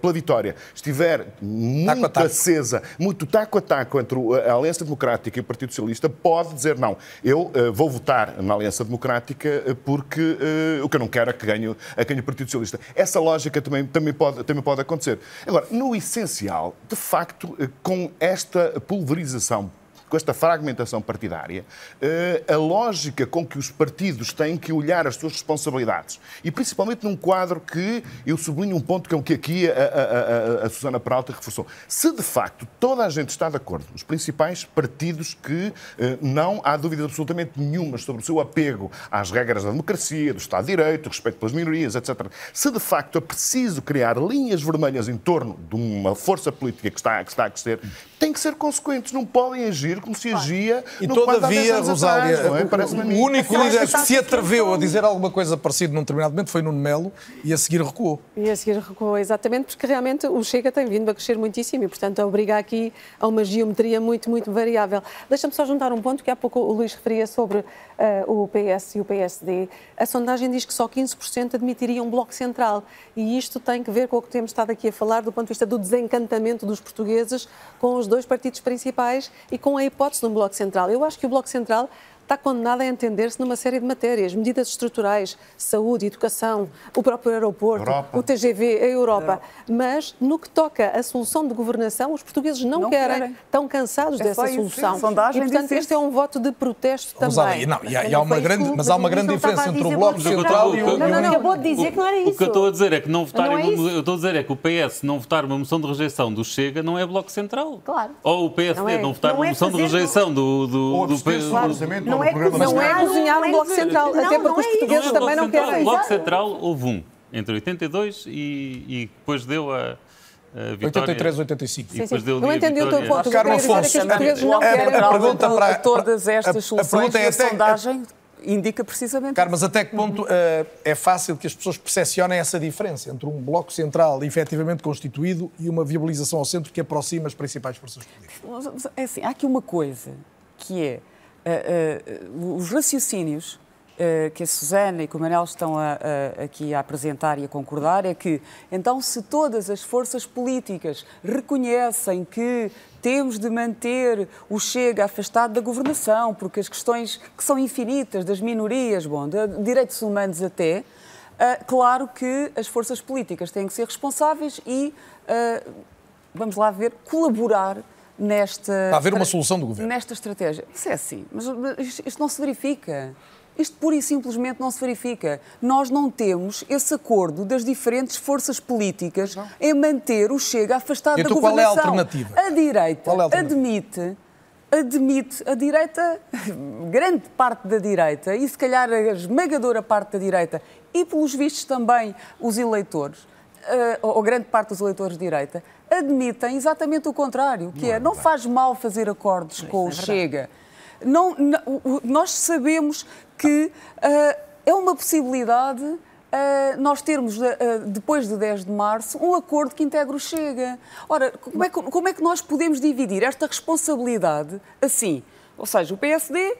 pela vitória estiver muito taco acesa, muito taco a taco entre a Aliança Democrática e o Partido Socialista, pode dizer não, eu uh, vou votar na Aliança Democrática uh, porque uh, o que eu não quero é que ganhe, é ganhe o Partido Socialista. Essa lógica também, também, pode, também pode acontecer. Agora, no essencial, de facto, com esta pulverização com esta fragmentação partidária, eh, a lógica com que os partidos têm que olhar as suas responsabilidades, e principalmente num quadro que eu sublinho um ponto que é aqui a, a, a, a Susana Peralta reforçou. Se de facto toda a gente está de acordo, os principais partidos que eh, não há dúvida absolutamente nenhuma sobre o seu apego às regras da democracia, do Estado de Direito, respeito pelas minorias, etc. Se de facto é preciso criar linhas vermelhas em torno de uma força política que está, que está a crescer, têm que ser consequentes, não podem agir como se agia e no todavia, Rosália, é? o, o único líder que se atreveu a dizer alguma coisa parecida num determinado momento foi Nuno Melo e a seguir recuou. E a seguir recuou, exatamente, porque realmente o Chega tem vindo a crescer muitíssimo e, portanto, obriga aqui a uma geometria muito, muito variável. Deixa-me só juntar um ponto que há pouco o Luís referia sobre uh, o PS e o PSD. A sondagem diz que só 15% admitiria um bloco central e isto tem que ver com o que temos estado aqui a falar do ponto de vista do desencantamento dos portugueses com os dois partidos principais e com a hipótese de um Bloco Central. Eu acho que o Bloco Central está condenado a entender-se numa série de matérias, medidas estruturais, saúde, educação, o próprio aeroporto, Europa. o TGV, a Europa. Mas no que toca à solução de governação, os portugueses não, não querem, querem, estão cansados é dessa solução. e, portanto, este é um voto de protesto também. Não, e há, e há uma grande, mas há uma grande diferença entre o Bloco Central e o... Não, não, não, acabou de dizer que não era isso. O que eu estou a dizer é que não votarem... É eu estou a dizer é que o PS não votar uma moção de rejeição do Chega não é Bloco Central. Claro. Ou o PSD não, é, não votar uma moção de rejeição do... do, do, do, não é, não é cozinhar um Bloco Central, não, até porque os portugueses também não querem. O Bloco Central houve um, entre 82 e, e depois deu a... Vitória, 83, 85. Sim, sim. Não entendi o teu ponto. Carlos Afonso, os portugueses não querem. A pergunta para todas estas soluções a, a, é a sondagem indica precisamente Carlos, até que ponto uh, é fácil que as pessoas percepcionem essa diferença entre um bloco central efetivamente constituído e uma viabilização ao centro que aproxima as principais forças políticas? É assim, há aqui uma coisa que é os raciocínios uh, que a Susana e o Manel estão a, a, aqui a apresentar e a concordar é que, então, se todas as forças políticas reconhecem que temos de manter o Chega afastado da governação, porque as questões que são infinitas, das minorias, bom, de direitos humanos até, claro que as forças políticas têm que ser responsáveis e, vamos lá ver, colaborar nesta. Está a haver uma solução do governo. Nesta estratégia. Isso é assim, mas isto não se verifica. Isto pura e simplesmente não se verifica. Nós não temos esse acordo das diferentes forças políticas não. em manter o Chega afastado então, da governação. Qual é a alternativa? A direita é a alternativa? admite admite a direita, grande parte da direita, e se calhar a esmagadora parte da direita, e pelos vistos também os eleitores, uh, ou grande parte dos eleitores de direita, admitem exatamente o contrário, que não é, é não faz mal fazer acordos com o é Chega. Não, não, nós sabemos que uh, é uma possibilidade uh, nós termos, uh, depois de 10 de março, um acordo que integre o Chega. Ora, como é, que, como é que nós podemos dividir esta responsabilidade assim? Ou seja, o PSD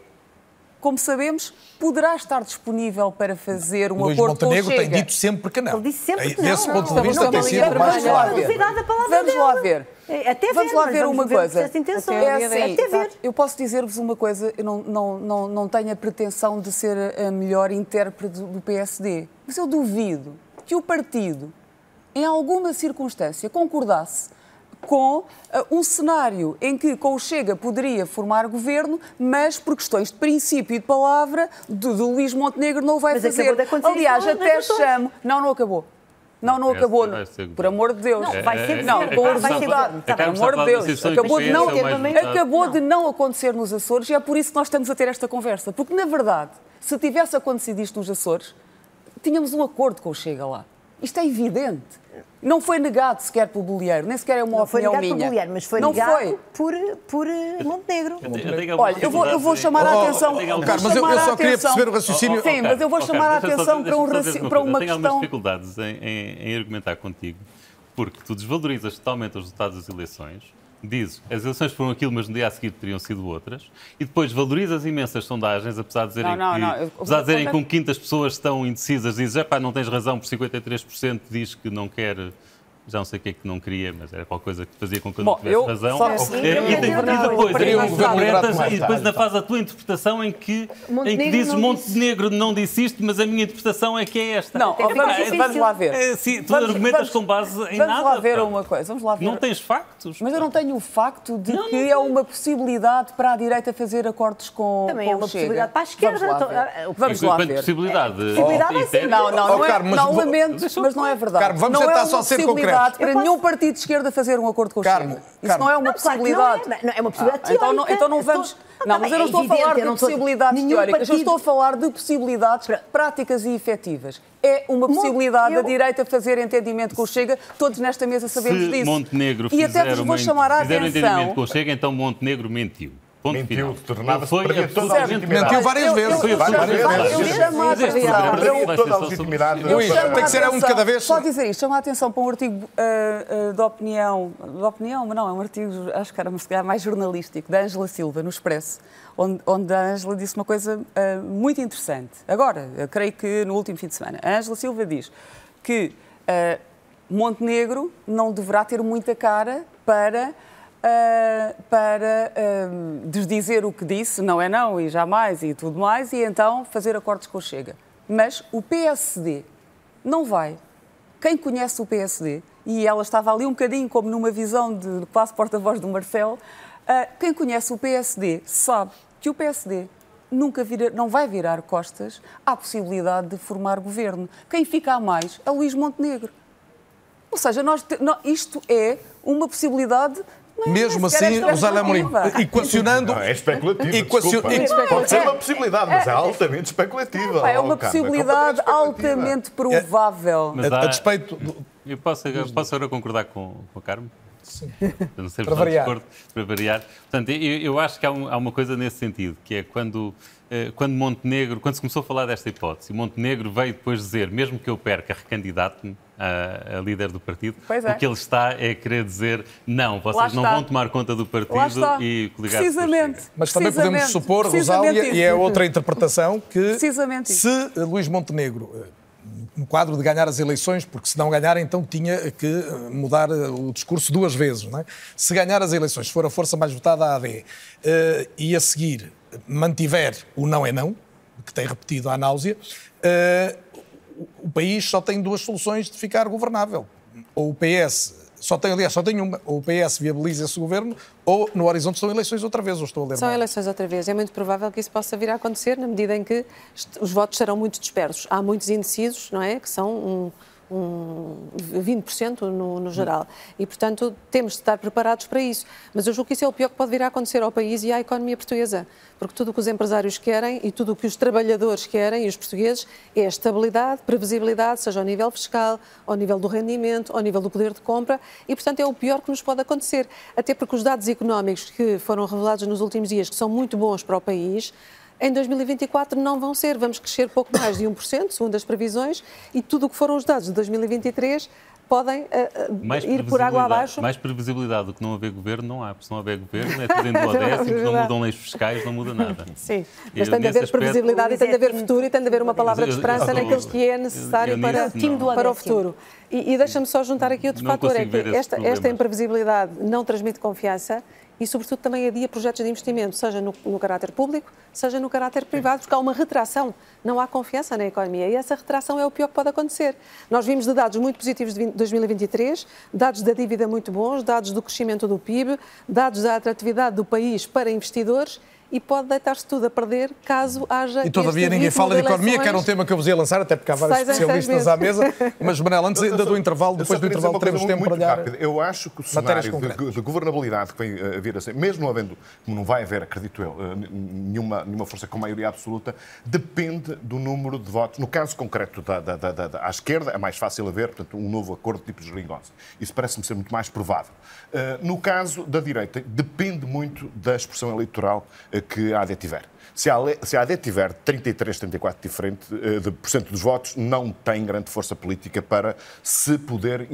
como sabemos, poderá estar disponível para fazer um Luís acordo Montenegro com o tem dito sempre que não. Ele disse sempre que não. Desse ponto de vista tem sido mais claro. Vamos lá ver. É, até vamos lá ver uma coisa. É assim, até ver. Eu posso dizer-vos uma coisa, eu não, não, não, não tenho a pretensão de ser a melhor intérprete do PSD, mas eu duvido que o partido, em alguma circunstância, concordasse com uh, um cenário em que com o Chega poderia formar governo, mas por questões de princípio e de palavra do, do Luís Montenegro não o vai mas fazer. Aliás, até chamo. Não, não acabou. Não, não acabou. Por amor de Deus. Não, vai ser Não, com urgência. Por amor de Deus. Acabou de não, acabou de não acontecer nos Açores e é por isso que nós estamos a ter esta conversa. Porque, na verdade, se tivesse acontecido isto nos Açores, tínhamos um acordo com o Chega lá. Isto é evidente. Não foi negado sequer pelo Bolieiro, nem sequer é uma Não foi opinião negado minha. por Bolieiro, mas foi não negado foi. por, por eh, Montenegro. Olha, eu vou, eu vou chamar a Oh, atenção. vou algumas- Carlos, mas eu- eu só queria perceber o raciocínio- Sim, mas eu vou Oh, chamar a atenção para, um para uma Eu tenho questão. algumas dificuldades em, em- em argumentar contigo, porque tu desvalorizas totalmente os resultados das eleições, dizes as eleições foram aquilo, mas no dia a seguir teriam sido outras, e depois valorizas imensas sondagens, apesar de dizerem, Não, não, que, não, apesar de dizerem que um quinto das pessoas estão indecisas, dizes, epá, não tens razão, por 53% diz que não quer já não sei o que é que não queria, mas era qualquer coisa que fazia com que eu não Bom, tivesse eu razão. só- e, e- e depois interpretas, mais e depois ainda faz a tua interpretação em que, em que Montenegro dizes não Montenegro não disse isto, mas a minha interpretação é que é esta. Não, que vamos, vamos lá ver. É, sim, tu Vamos- argumentas vamos- com base em Vamos nada. lá ver pá. uma coisa. Vamos lá ver. Não tens factos. Mas eu não tenho o facto de Não, não que tem. é uma possibilidade para a direita fazer acordos com, Também com é uma Chega. possibilidade para a esquerda. Vamos lá Então, ver. ah, Vamos Enquanto ver. possibilidade. possibilidade é e assim. Não, não, Oh, não, é, não lamento, mas não é verdade. Carmo, vamos não tentar é só ser possibilidade para Eu nenhum partido de esquerda fazer um acordo com o Carmo, Chega. Isso Carmo. não é uma Não, claro que possibilidade. não é. Não, é uma possibilidade Ah, então, não, teórica. então não Eu estou- vamos. Ah, Não, tá mas bem, eu não é estou a evidente, falar eu de não estou- possibilidades teóricas, eu partido- estou a falar de possibilidades práticas e efetivas. É uma possibilidade eu- da direita fazer entendimento com o Chega, todos nesta mesa sabemos Se disso. Montenegro e até vos uma, vou chamar a um entendimento com atenção. o Chega, então Montenegro mentiu. Ponto Mentiu, tornava-se Ele foi perder toda a absolutamente legitimidade. Mentiu várias vezes. Eu, eu, Várias chamo- vezes. eu chamo a atenção. Perdeu toda a só legitimidade. sobre- Luís, chamo tem a que ser um de cada vez. Só dizer isto, chama a atenção para um artigo ah, ah, de opinião, de opinião, mas não, é um artigo, acho que era se calhar, mais jornalístico, da Ângela Silva, no Expresso, onde, onde a Ângela disse uma coisa ah, muito interessante. Agora, eu creio que no último fim de semana, a Ângela Silva diz que ah, Montenegro não deverá ter muita cara para. Ah, para ah, desdizer o que disse, não é não e jamais e tudo mais, e então fazer acordos com o Chega. Mas o PSD não vai. Quem conhece o PSD, e ela estava ali um bocadinho como numa visão de quase porta-voz do Marcelo, ah, quem conhece o PSD sabe que o PSD nunca vira, não vai virar costas à possibilidade de formar governo. Quem fica a mais é Luís Montenegro. Ou seja, nós isto é uma possibilidade. Não é- Mesmo assim, é José Amorim, especulativa. equacionando... Não, é especulativo. Equacio- desculpa. e- Pode ser uma possibilidade, mas é altamente especulativa. É uma possibilidade especulativa. altamente provável. Mas A, há- a despeito... do- Eu posso, agora- posso agora concordar com, com a Carmen? Sim. Para não variar. discordo, para variar. Portanto, eu, eu acho que há, um- há uma coisa nesse sentido, que é quando, quando Montenegro, quando se começou a falar desta hipótese, Montenegro veio depois dizer, mesmo que eu perca, recandidato-me a, a líder do partido, Pois é. o que ele está é querer dizer, não, vocês não vão tomar conta do partido e o Precisamente. Mas também podemos Precisamente. supor, Precisamente Rosália, e é outra interpretação, que Precisamente se eh, Luís Montenegro, eh, no quadro de ganhar as eleições, porque se não ganhar, então tinha que eh, mudar eh, o discurso duas vezes, não é? Se ganhar as eleições, se for a força mais votada, a AD, eh, e a seguir mantiver o não é não, que tem repetido à náusea, eh, o país só tem duas soluções de ficar governável. Ou o PS, só tem, aliás, só tem uma, ou o PS viabiliza esse governo, ou no horizonte são eleições outra vez, ou estou a ler São mal. eleições outra vez. É muito provável que isso possa vir a acontecer na medida em que os votos serão muito dispersos. Há muitos indecisos, não é? Que são um, um 20% no, no geral. E, portanto, temos de estar preparados para isso. Mas eu julgo que isso é o pior que pode vir a acontecer ao país e à economia portuguesa. Porque tudo o que os empresários querem e tudo o que os trabalhadores querem e os portugueses é estabilidade, previsibilidade, seja ao nível fiscal, ao nível do rendimento, ao nível do poder de compra. E, portanto, é o pior que nos pode acontecer. Até porque os dados económicos que foram revelados nos últimos dias, que são muito bons para o país, em 2024 não vão ser. Vamos crescer pouco mais de 1%, segundo as previsões, e tudo o que foram os dados de 2023 podem eh, Mais ir por água abaixo. Mais previsibilidade do que não haver governo, não há. Porque se não haver governo, é tudo em duodécimos, não mudam leis fiscais, não muda nada. Sim, mas tem de haver aspecto- previsibilidade e tem de haver futuro e tem de haver uma palavra de esperança naquilo que é necessário para, para o futuro. E, e deixa-me só juntar aqui outro Não fator, é que esta, esta imprevisibilidade não transmite confiança e, sobretudo, também adia projetos de investimento, seja no, no caráter público, seja no caráter privado, porque há uma retração, não há confiança na economia e essa retração é o pior que pode acontecer. Nós vimos de dados muito positivos de 20 2023, dados da dívida muito bons, dados do crescimento do PIB, dados da atratividade do país para investidores e pode deitar-se tudo a perder caso haja. E todavia ninguém fala de economia, eleições. que era um tema que eu vos ia lançar, até porque há vários Seis especialistas à mesa. Mas, Manel, antes ainda do intervalo, depois do intervalo teremos tempo muito para olhar. rápida. Eu acho que o cenário de, de governabilidade que vem a vir a ser, mesmo não havendo, como não vai haver, acredito eu, eh, nenhuma, nenhuma força com maioria absoluta, depende do número de votos. No caso concreto da, da, da, da- à esquerda, é mais fácil haver, portanto, um novo acordo tipo de geringonça. Isso parece-me ser muito mais provável. Eh, No caso da direita, depende muito da expressão eleitoral que a AD tiver. Se a, AD tiver 33, 34 diferente, eh, de dos votos, não tem grande força política para se poder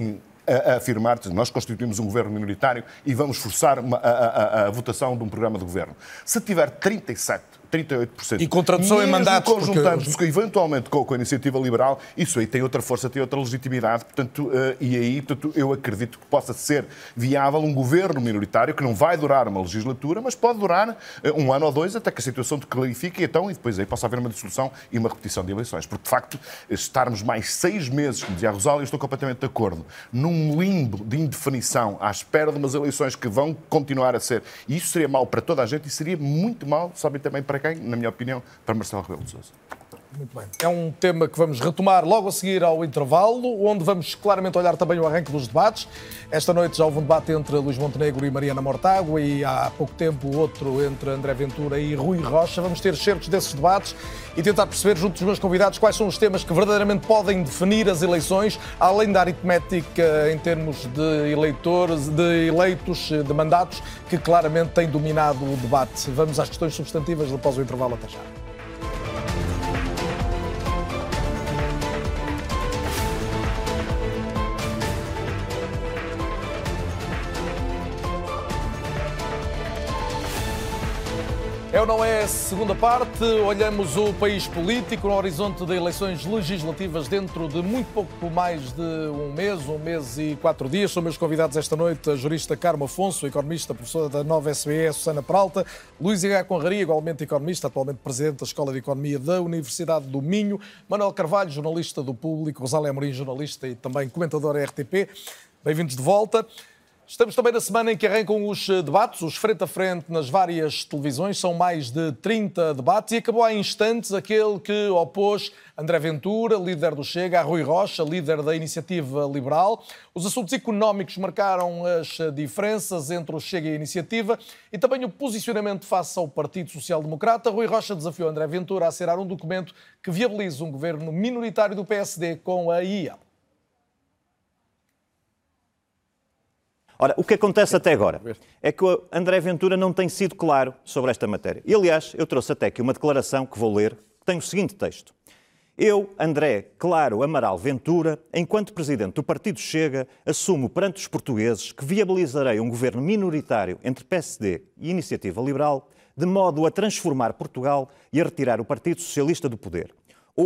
afirmar que nós constituímos um governo minoritário e vamos forçar uma- a- a- a votação de um programa de governo. Se tiver 37, 38%. E com tradução em mandatos, porque- conjuntando-se com- eventualmente com, a iniciativa liberal, isso aí tem outra força, tem outra legitimidade, portanto, eh, e aí portanto, eu acredito que possa ser viável um governo minoritário que não vai durar uma legislatura, mas pode durar eh, um ano ou dois até que a situação te clarifique e então, e depois aí possa haver uma dissolução e uma repetição de eleições. Porque, de facto, estarmos mais seis meses, como dizia a Rosália, eu estou completamente de acordo, num limbo de indefinição à espera de umas eleições que vão continuar a ser. E isso seria mau para toda a gente e seria muito mau, sabem também para quem? Na minha opinião, para Marcelo Rebelo de Sousa. Muito bem. É um tema que vamos retomar logo a seguir ao intervalo, onde vamos claramente olhar também o arranque dos debates. Esta noite já houve um debate entre Luís Montenegro e Mariana Mortágua e há pouco tempo outro entre André Ventura e Rui Rocha. Vamos ter certos desses debates e tentar perceber junto dos meus convidados quais são os temas que verdadeiramente podem definir as eleições, além da aritmética em termos de eleitores, de eleitos, de mandatos, que claramente tem dominado o debate. Vamos às questões substantivas após o intervalo até já. É ou não é segunda parte? Olhamos o país político no horizonte de eleições legislativas dentro de muito pouco mais de um mês, um mês e quatro dias. São meus convidados esta noite a jurista Carmo Afonso, economista, professora da Nova SBE, Susana Peralta, Luís H. Conraria, igualmente economista, atualmente presidente da Escola de Economia da Universidade do Minho, Manuel Carvalho, jornalista do Público, Rosália Amorim, jornalista e também comentadora RTP. Bem-vindos de volta. Estamos também na semana em que arrancam os eh, debates, os frente a frente nas várias televisões. São mais de 30 debates e acabou há instantes aquele que opôs André Ventura, líder do Chega, a Rui Rocha, líder da Iniciativa Liberal. Os assuntos económicos marcaram as eh, diferenças entre o Chega e a Iniciativa e também o posicionamento face ao Partido Social Democrata. Rui Rocha desafiou André Ventura a assinar um documento que viabilize um governo minoritário do PSD com a IEL. Ora, o que acontece até agora é que o André Ventura não tem sido claro sobre esta matéria. E, aliás, eu trouxe até aqui uma declaração que vou ler, que tem o seguinte texto. Eu, André Claro Amaral Ventura, enquanto presidente do Partido Chega, assumo perante os portugueses que viabilizarei um governo minoritário entre PSD e Iniciativa Liberal, de modo a transformar Portugal e a retirar o Partido Socialista do poder.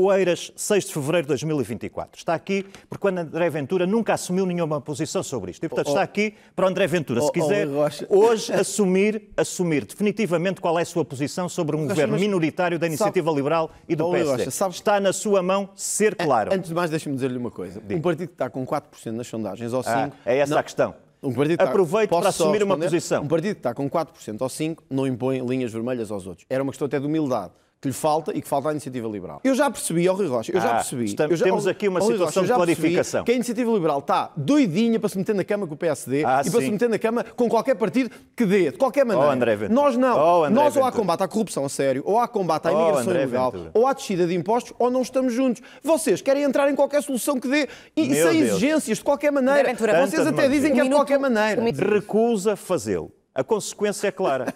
Oeiras, 6 de fevereiro de 2024. Está aqui porque o André Ventura nunca assumiu nenhuma posição sobre isto. E, portanto, está aqui para o André Ventura, se Oh, oh, quiser, hoje assumir, assumir definitivamente qual é a sua posição sobre um Rocha, governo minoritário da Iniciativa Liberal e do Oh, PSD. Rocha, sabe- Está na sua mão ser claro. Antes de mais, deixe-me dizer-lhe uma coisa. Um partido que está com 4% nas sondagens ou 5%. Ah, é essa a questão. Um partido está- Posso para assumir uma posição. Um partido que está com 4% ou 5% não impõe linhas vermelhas aos outros. Era uma questão até de humildade que lhe falta e que falta à iniciativa liberal. Eu já percebi, ó Rui Rocha, eu já Ah, percebi. estamos- eu já- temos ó, aqui uma ó, Rui situação Rocha, de já clarificação. Que a iniciativa liberal está doidinha para se meter na cama com o PSD Ah, e para sim. se meter na cama com qualquer partido que dê, de qualquer maneira. Oh, André Ventura. Nós não. Oh, André Nós ou há combate à corrupção a sério, ou há combate à Oh, imigração André ilegal, ou há descida de impostos, ou não estamos juntos. Vocês querem entrar em qualquer solução que dê e Meu sem Deus. exigências, de qualquer maneira. Vocês até dizem que é de qualquer maneira. Recusa fazê-lo. A consequência é clara.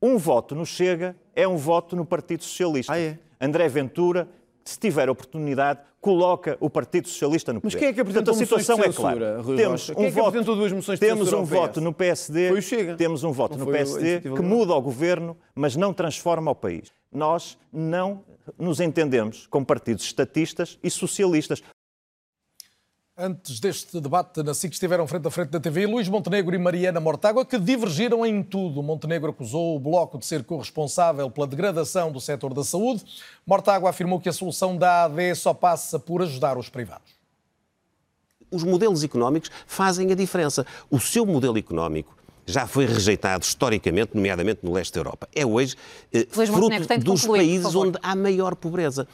Um voto no Chega é um voto no Partido Socialista. Ah, é? André Ventura, se tiver oportunidade, coloca o Partido Socialista no poder. Mas quem é que apresentou Portanto, a situação moções é de censura, clara. Rui Temos um é voto, duas moções de temos um voto no PSD, temos um voto Não no PSD que muda o governo, mas não transforma o país. Nós não nos entendemos como partidos estatistas e socialistas. Antes deste debate na SIC estiveram frente a frente da TV Luís Montenegro e Mariana Mortágua, que divergiram em tudo. Montenegro acusou o Bloco de ser corresponsável pela degradação do setor da saúde. Mortágua afirmou que a solução da AD só passa por ajudar os privados. Os modelos económicos fazem a diferença. O seu modelo económico já foi rejeitado historicamente, nomeadamente no leste da Europa. É hoje eh, Luís fruto dos concluir, países onde há maior pobreza.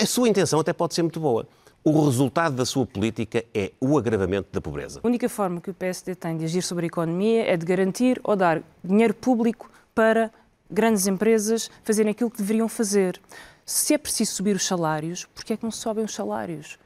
A sua intenção até pode ser muito boa. O resultado da sua política é o agravamento da pobreza. A única forma que o PSD tem de agir sobre a economia é de garantir ou dar dinheiro público para grandes empresas fazerem aquilo que deveriam fazer. Se é preciso subir os salários, porquê é que não sobem os salários?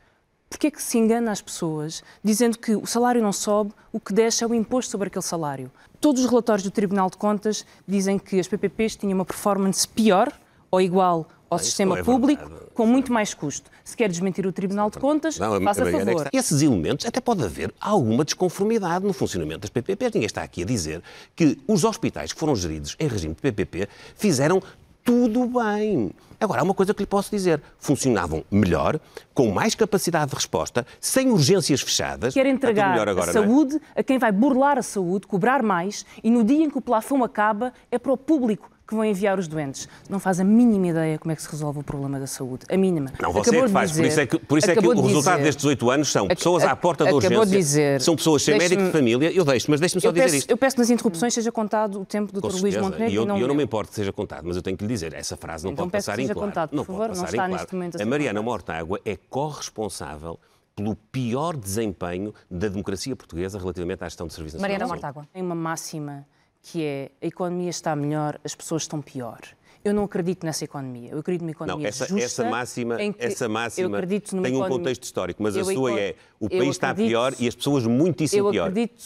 Porquê é que se engana as pessoas dizendo que o salário não sobe, o que deixa é o imposto sobre aquele salário? Todos os relatórios do Tribunal de Contas dizem que as PPPs tinham uma performance pior ou igual ao sistema é público, verdade. com muito mais custo. Se quer desmentir o Tribunal de Contas, Não, a- faça a é favor. está- Esses elementos até pode haver alguma desconformidade no funcionamento das PPPs. Ninguém está aqui a dizer que os hospitais que foram geridos em regime de PPP fizeram tudo bem. Agora, há uma coisa que lhe posso dizer. Funcionavam melhor, com mais capacidade de resposta, sem urgências fechadas. Quer entregar agora, a não é? saúde a quem vai burlar a saúde, cobrar mais, e no dia em que o plafão acaba, é para o público que vão enviar os doentes. Não faz a mínima ideia como é que se resolve o problema da saúde. A mínima. Não, você Acabou é que de faz. por dizer- isso é que, por isso é que o de resultado dizer- destes oito anos são pessoas à porta da acabou urgência. de dizer- São pessoas sem médico de família. Eu deixo, mas deixe-me só dizer peço, isto. eu peço que nas interrupções seja contado o tempo do Dr. Luís. Montenegro E eu, e não eu não me importo que seja contado, mas eu tenho que lhe dizer, essa frase não Então pode peço passar que em seja claro. contado, por não favor, pode não passar está em neste claro. momento a Mariana. Mortágua é corresponsável pelo pior desempenho da democracia portuguesa relativamente à gestão de serviços Mariana nacionais de saúde. Mortágua. Tem uma máxima que é a economia está melhor, as pessoas estão pior. Eu não acredito nessa economia. Eu acredito numa economia Não, essa, justa. essa máxima, em que essa eu máxima acredito numa tem um economia- contexto histórico, mas a Eu sua é o eu país está acredito- pior e as pessoas muitíssimo Eu pior. acredito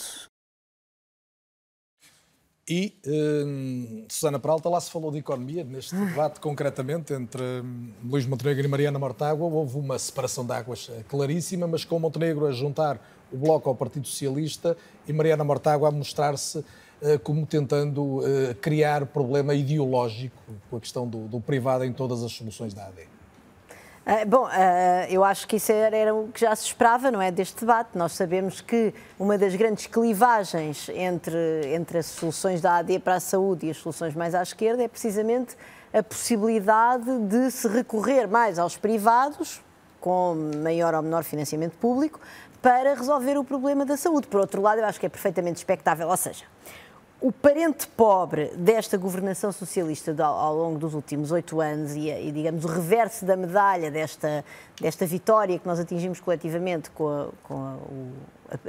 E, hum, Susana Peralta, lá se falou de economia, neste debate concretamente entre hum, Luís Montenegro e Mariana Mortágua, houve uma separação de águas eh, claríssima, mas com Montenegro a juntar o Bloco ao Partido Socialista e Mariana Mortágua a mostrar-se como tentando eh, criar problema ideológico com a questão do, do privado em todas as soluções da AD. Ah, bom, ah, eu acho que isso era o que já se esperava, não é, deste debate. Nós sabemos que uma das grandes clivagens entre, entre as soluções da AD para a saúde e as soluções mais à esquerda é precisamente a possibilidade de se recorrer mais aos privados, com maior ou menor financiamento público, para resolver o problema da saúde. Por outro lado, eu acho que é perfeitamente expectável, ou seja, o parente pobre desta governação socialista do- ao longo dos últimos oito anos e, e, digamos, o reverso da medalha desta, desta vitória que nós atingimos coletivamente com a, com a, o-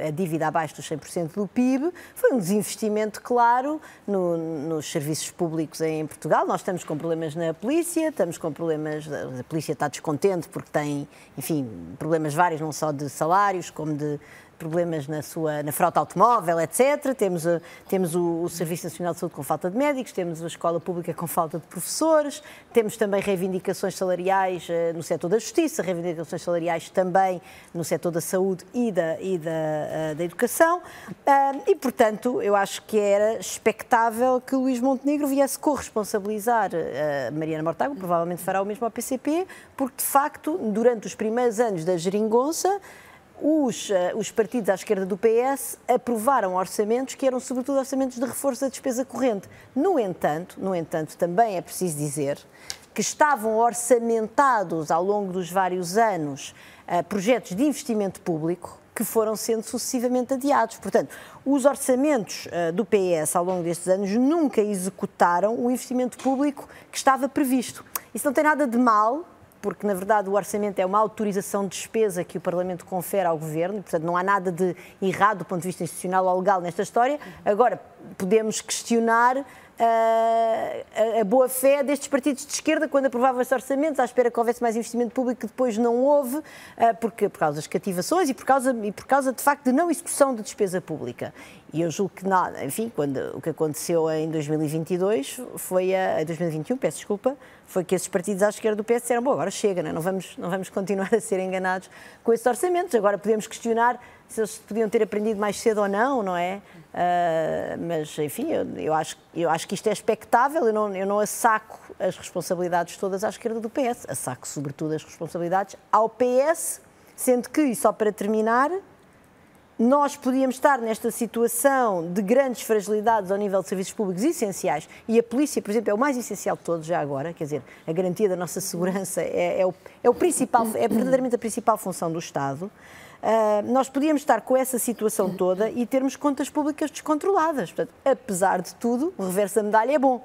a- a dívida abaixo dos 100% do PIB foi um desinvestimento claro no- nos serviços públicos em Portugal. Nós estamos com problemas na polícia, estamos com problemas, a polícia está descontente porque tem, enfim, problemas vários, não só de salários, como de problemas na sua na frota automóvel, etc. Temos, a- temos o, o Serviço Nacional de Saúde com falta de médicos, temos a escola pública com falta de professores, temos também reivindicações salariais eh, no setor da justiça, reivindicações salariais também no setor da saúde e da, e da, eh, da educação. E, portanto, eu acho que era expectável que Luís Montenegro viesse corresponsabilizar Mariana Mortágua, provavelmente fará o mesmo ao PCP, porque, de facto, durante os primeiros anos da geringonça, os, eh, os partidos à esquerda do PS aprovaram orçamentos que eram sobretudo orçamentos de reforço da despesa corrente. No entanto, no entanto, também é preciso dizer que estavam orçamentados ao longo dos vários anos eh, projetos de investimento público que foram sendo sucessivamente adiados. Portanto, os orçamentos eh, do PS ao longo destes anos nunca executaram o investimento público que estava previsto. Isso não tem nada de mal, porque na verdade o orçamento é uma autorização de despesa que o Parlamento confere ao Governo, e, portanto não há nada de errado do ponto de vista institucional ou legal nesta história. Agora, podemos questionar ah, a, a boa-fé destes partidos de esquerda quando aprovavam estes orçamentos, à espera que houvesse mais investimento público, que depois não houve, ah, porque, por causa das cativações e por causa, e por causa, de facto, de não execução de despesa pública. E eu julgo que nada, enfim, quando, o que aconteceu em 2022 foi a, em 2021, peço desculpa, foi que esses partidos à esquerda do PS disseram, bom, agora chega, né? não, vamos, não vamos continuar a ser enganados com esses orçamentos. Agora podemos questionar se eles podiam ter aprendido mais cedo ou não, não é? Ah, mas, enfim, eu, eu acho, eu acho que isto é expectável, eu não, eu não assaco as responsabilidades todas à esquerda do PS, assaco sobretudo as responsabilidades ao PS, sendo que, e só para terminar, nós podíamos estar nesta situação de grandes fragilidades ao nível de serviços públicos essenciais e a polícia, por exemplo, é o mais essencial de todos já agora, quer dizer, a garantia da nossa segurança é, é o, é o principal, é verdadeiramente a principal função do Estado. Uh, nós podíamos estar com essa situação toda e termos contas públicas descontroladas. Portanto, apesar de tudo, o reverso da medalha é bom.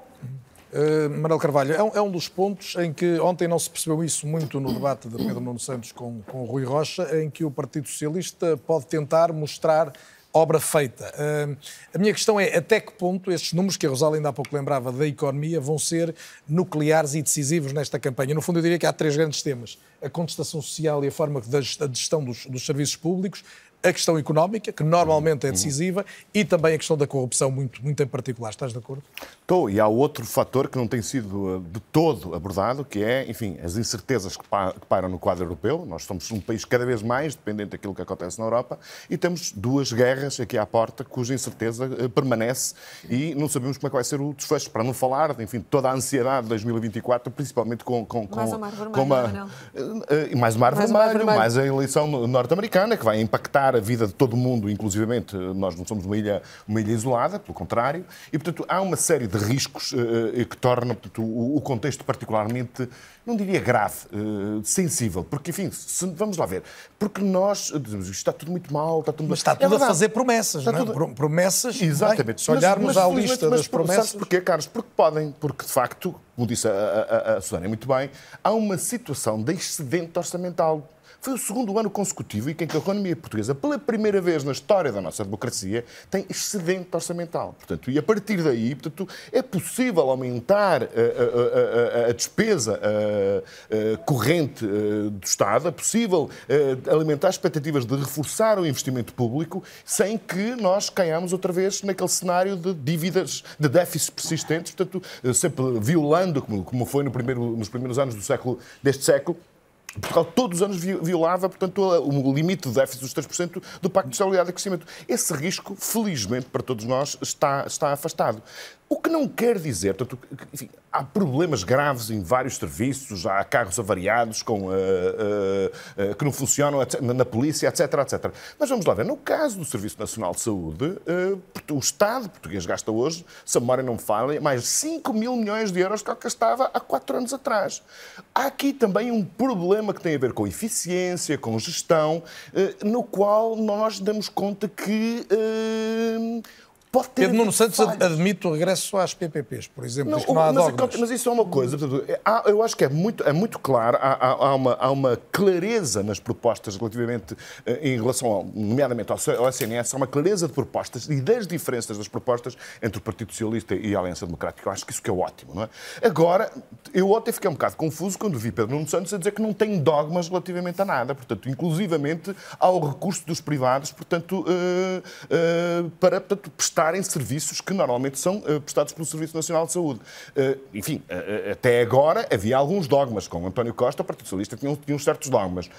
Uh, Manuel Carvalho, é um, é um, dos pontos em que ontem não se percebeu isso muito no debate de Pedro Nuno Santos com, com Rui Rocha, em que o Partido Socialista pode tentar mostrar obra feita. Uh, a minha questão é até que ponto estes números que a Rosália ainda há pouco lembrava da economia vão ser nucleares e decisivos nesta campanha. No fundo, eu diria que há três grandes temas. A contestação social e a forma da gestão dos, dos serviços públicos, a questão económica, que normalmente é decisiva, e também a questão da corrupção, muito, muito em particular. Estás de acordo? Estou, e há outro fator que não tem sido eh, de todo abordado, que é, enfim, as incertezas que pairam no quadro europeu. Nós somos um país cada vez mais dependente daquilo que acontece na Europa e temos duas guerras aqui à porta cuja incerteza eh, permanece e não sabemos como é que vai ser o desfecho. Para não falar, enfim, toda a ansiedade de 2024, principalmente com, com, com, mais o mar vermelho, com uma, eh, mais o mar mais vermelho, mais a eleição norte-americana, que vai impactar a vida de todo mundo, inclusivamente nós não somos uma ilha, uma ilha isolada, pelo contrário, e portanto há uma série de riscos uh, que tornam portanto, o, o, contexto particularmente, não diria grave, uh, sensível, porque enfim, se, vamos lá ver, porque nós dizemos isto está tudo muito mal, está tudo Mas está tudo é a fazer promessas, está não é? Tudo... Promessas, exatamente. Bem, se olharmos mas, mas, à lista mas, das promessas. Sabes porquê, Carlos? Porque podem, porque de facto, como disse a, a, a Susana muito bem, há uma situação de excedente orçamental foi o segundo ano consecutivo em que a economia portuguesa, pela primeira vez na história da nossa democracia, tem excedente orçamental. Portanto, e a partir daí, portanto, é possível aumentar a, a, a, a despesa corrente do Estado, é possível alimentar expectativas de reforçar o investimento público sem que nós caiamos outra vez naquele cenário de dívidas, de déficits persistentes, portanto, sempre violando, como, como foi no primeiro, nos primeiros anos do século, deste século, Portugal todos os anos violava, portanto, o limite de déficit dos 3% do Pacto de Estabilidade e Crescimento. Esse risco, felizmente para todos nós, está, está afastado. O que não quer dizer, portanto, enfim, há problemas graves em vários serviços, há carros avariados com, uh, uh, uh, que não funcionam na, polícia, etc, etc. Mas vamos lá ver, no caso do Serviço Nacional de Saúde, o Estado português gasta hoje, se a memória não me falha, mais 5 mil milhões de euros que que estava há 4 anos atrás. Há aqui também um problema que tem a ver com eficiência, com gestão, no qual nós damos conta que Pode ter Pedro Nuno Santos admite o regresso às PPPs, por exemplo, não, não há mas, dogmas. mas isso é uma coisa, é, eu acho que é muito, é muito claro, há, há, uma, há uma clareza nas propostas relativamente, eh, em relação, ao, nomeadamente ao, ao SNS, há uma clareza de propostas e das diferenças das propostas entre o Partido Socialista e a Aliança Democrática. Eu acho que isso que é ótimo, não é? Agora, eu ontem fiquei um bocado confuso quando vi Pedro Nuno Santos a dizer que não tem dogmas relativamente a nada, portanto, inclusivamente ao recurso dos privados, portanto, uh, uh, para portanto, prestar prestarem serviços que normalmente são uh, prestados pelo Serviço Nacional de Saúde. Uh, enfim, uh, até agora havia alguns dogmas. Com António Costa, o Partido Socialista tinha, tinha uns certos dogmas.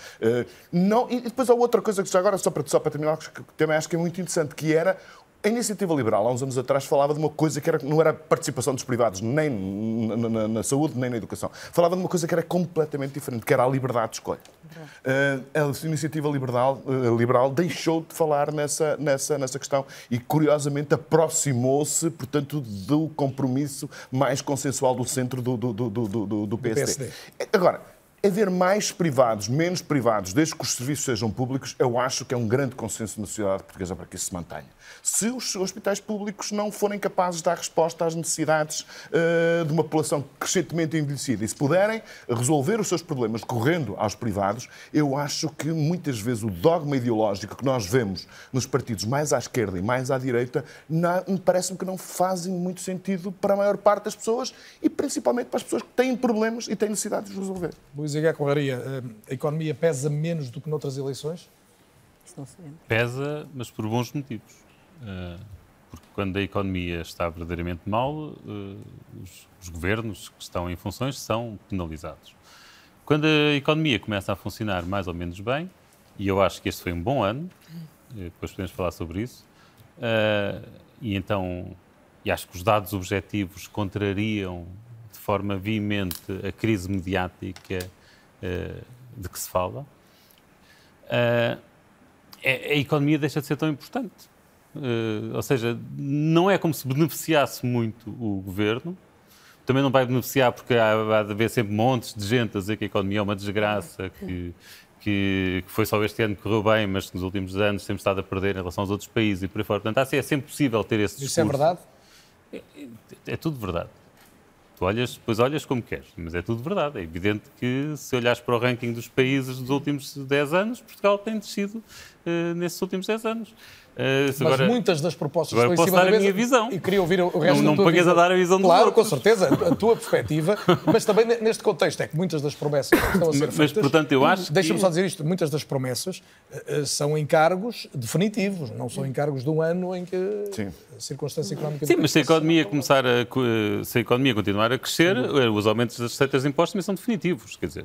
não, e depois há outra coisa que já agora, só para, só para terminar, que também acho que é muito interessante, que era a iniciativa liberal, há uns anos atrás, falava de uma coisa que era, não era participação dos privados, nem na, na, na, saúde, nem na educação. Falava de uma coisa que era completamente diferente, que era a liberdade de escolha. Uh, a iniciativa liberal, uh, liberal deixou de falar nessa, nessa, nessa questão e, curiosamente, aproximou-se, portanto, do compromisso mais consensual do centro do, do, do, do, do PSD. PSD. Agora, haver mais privados, menos privados, desde que os serviços sejam públicos, eu acho que é um grande consenso na sociedade portuguesa para que isso se mantenha se os hospitais públicos não forem capazes de dar resposta às necessidades uh, de uma população crescentemente envelhecida. E se puderem resolver os seus problemas correndo aos privados, eu acho que muitas vezes o dogma ideológico que nós vemos nos partidos mais à esquerda e mais à direita parece-me que não fazem muito sentido para a maior parte das pessoas e principalmente para as pessoas que têm problemas e têm necessidade de resolver. Luís H. Correria, eh, a economia pesa menos do que noutras eleições? Pesa, mas por bons motivos. Eh, porque quando a economia está verdadeiramente mal, eh, os, os governos que estão em funções são penalizados. Quando a economia começa a funcionar mais ou menos bem, e eu acho que este foi um bom ano, depois podemos falar sobre isso, e então, e acho que os dados objetivos contrariam de forma veemente a crise mediática de que se fala, a economia deixa de ser tão importante. Uh, ou seja, não é como se beneficiasse muito o governo, também não vai beneficiar porque há, há de haver sempre montes de gente a dizer que a economia é uma desgraça, que, que, foi só este ano que correu bem, mas que nos últimos anos temos estado a perder em relação aos outros países e por aí fora. Portanto, assim, é sempre possível ter esse discurso. Isso é verdade? É, é tudo verdade. Tu olhas, olhas como queres, mas é tudo verdade. É evidente que se olhares para o ranking dos países dos últimos 10 anos, Portugal tem descido uh, nesses últimos 10 anos. Uh, Mas agora, muitas das propostas agora estão posso em cima dar da a minha visão. E queria ouvir o resto não, não pagues a dar a visão Claro, dos com outros. certeza, a tua perspectiva, mas também neste contexto é que muitas das promessas que estão a ser Mas, feitas... portanto, eu acho Deixa-me que- só dizer isto, muitas das promessas eh, são encargos definitivos, não são encargos de um ano em que a circunstância económica... Sim, mas se a economia começar a, eh, se a economia continuar a crescer, eh, os aumentos das receitas de impostos também são definitivos. Quer dizer,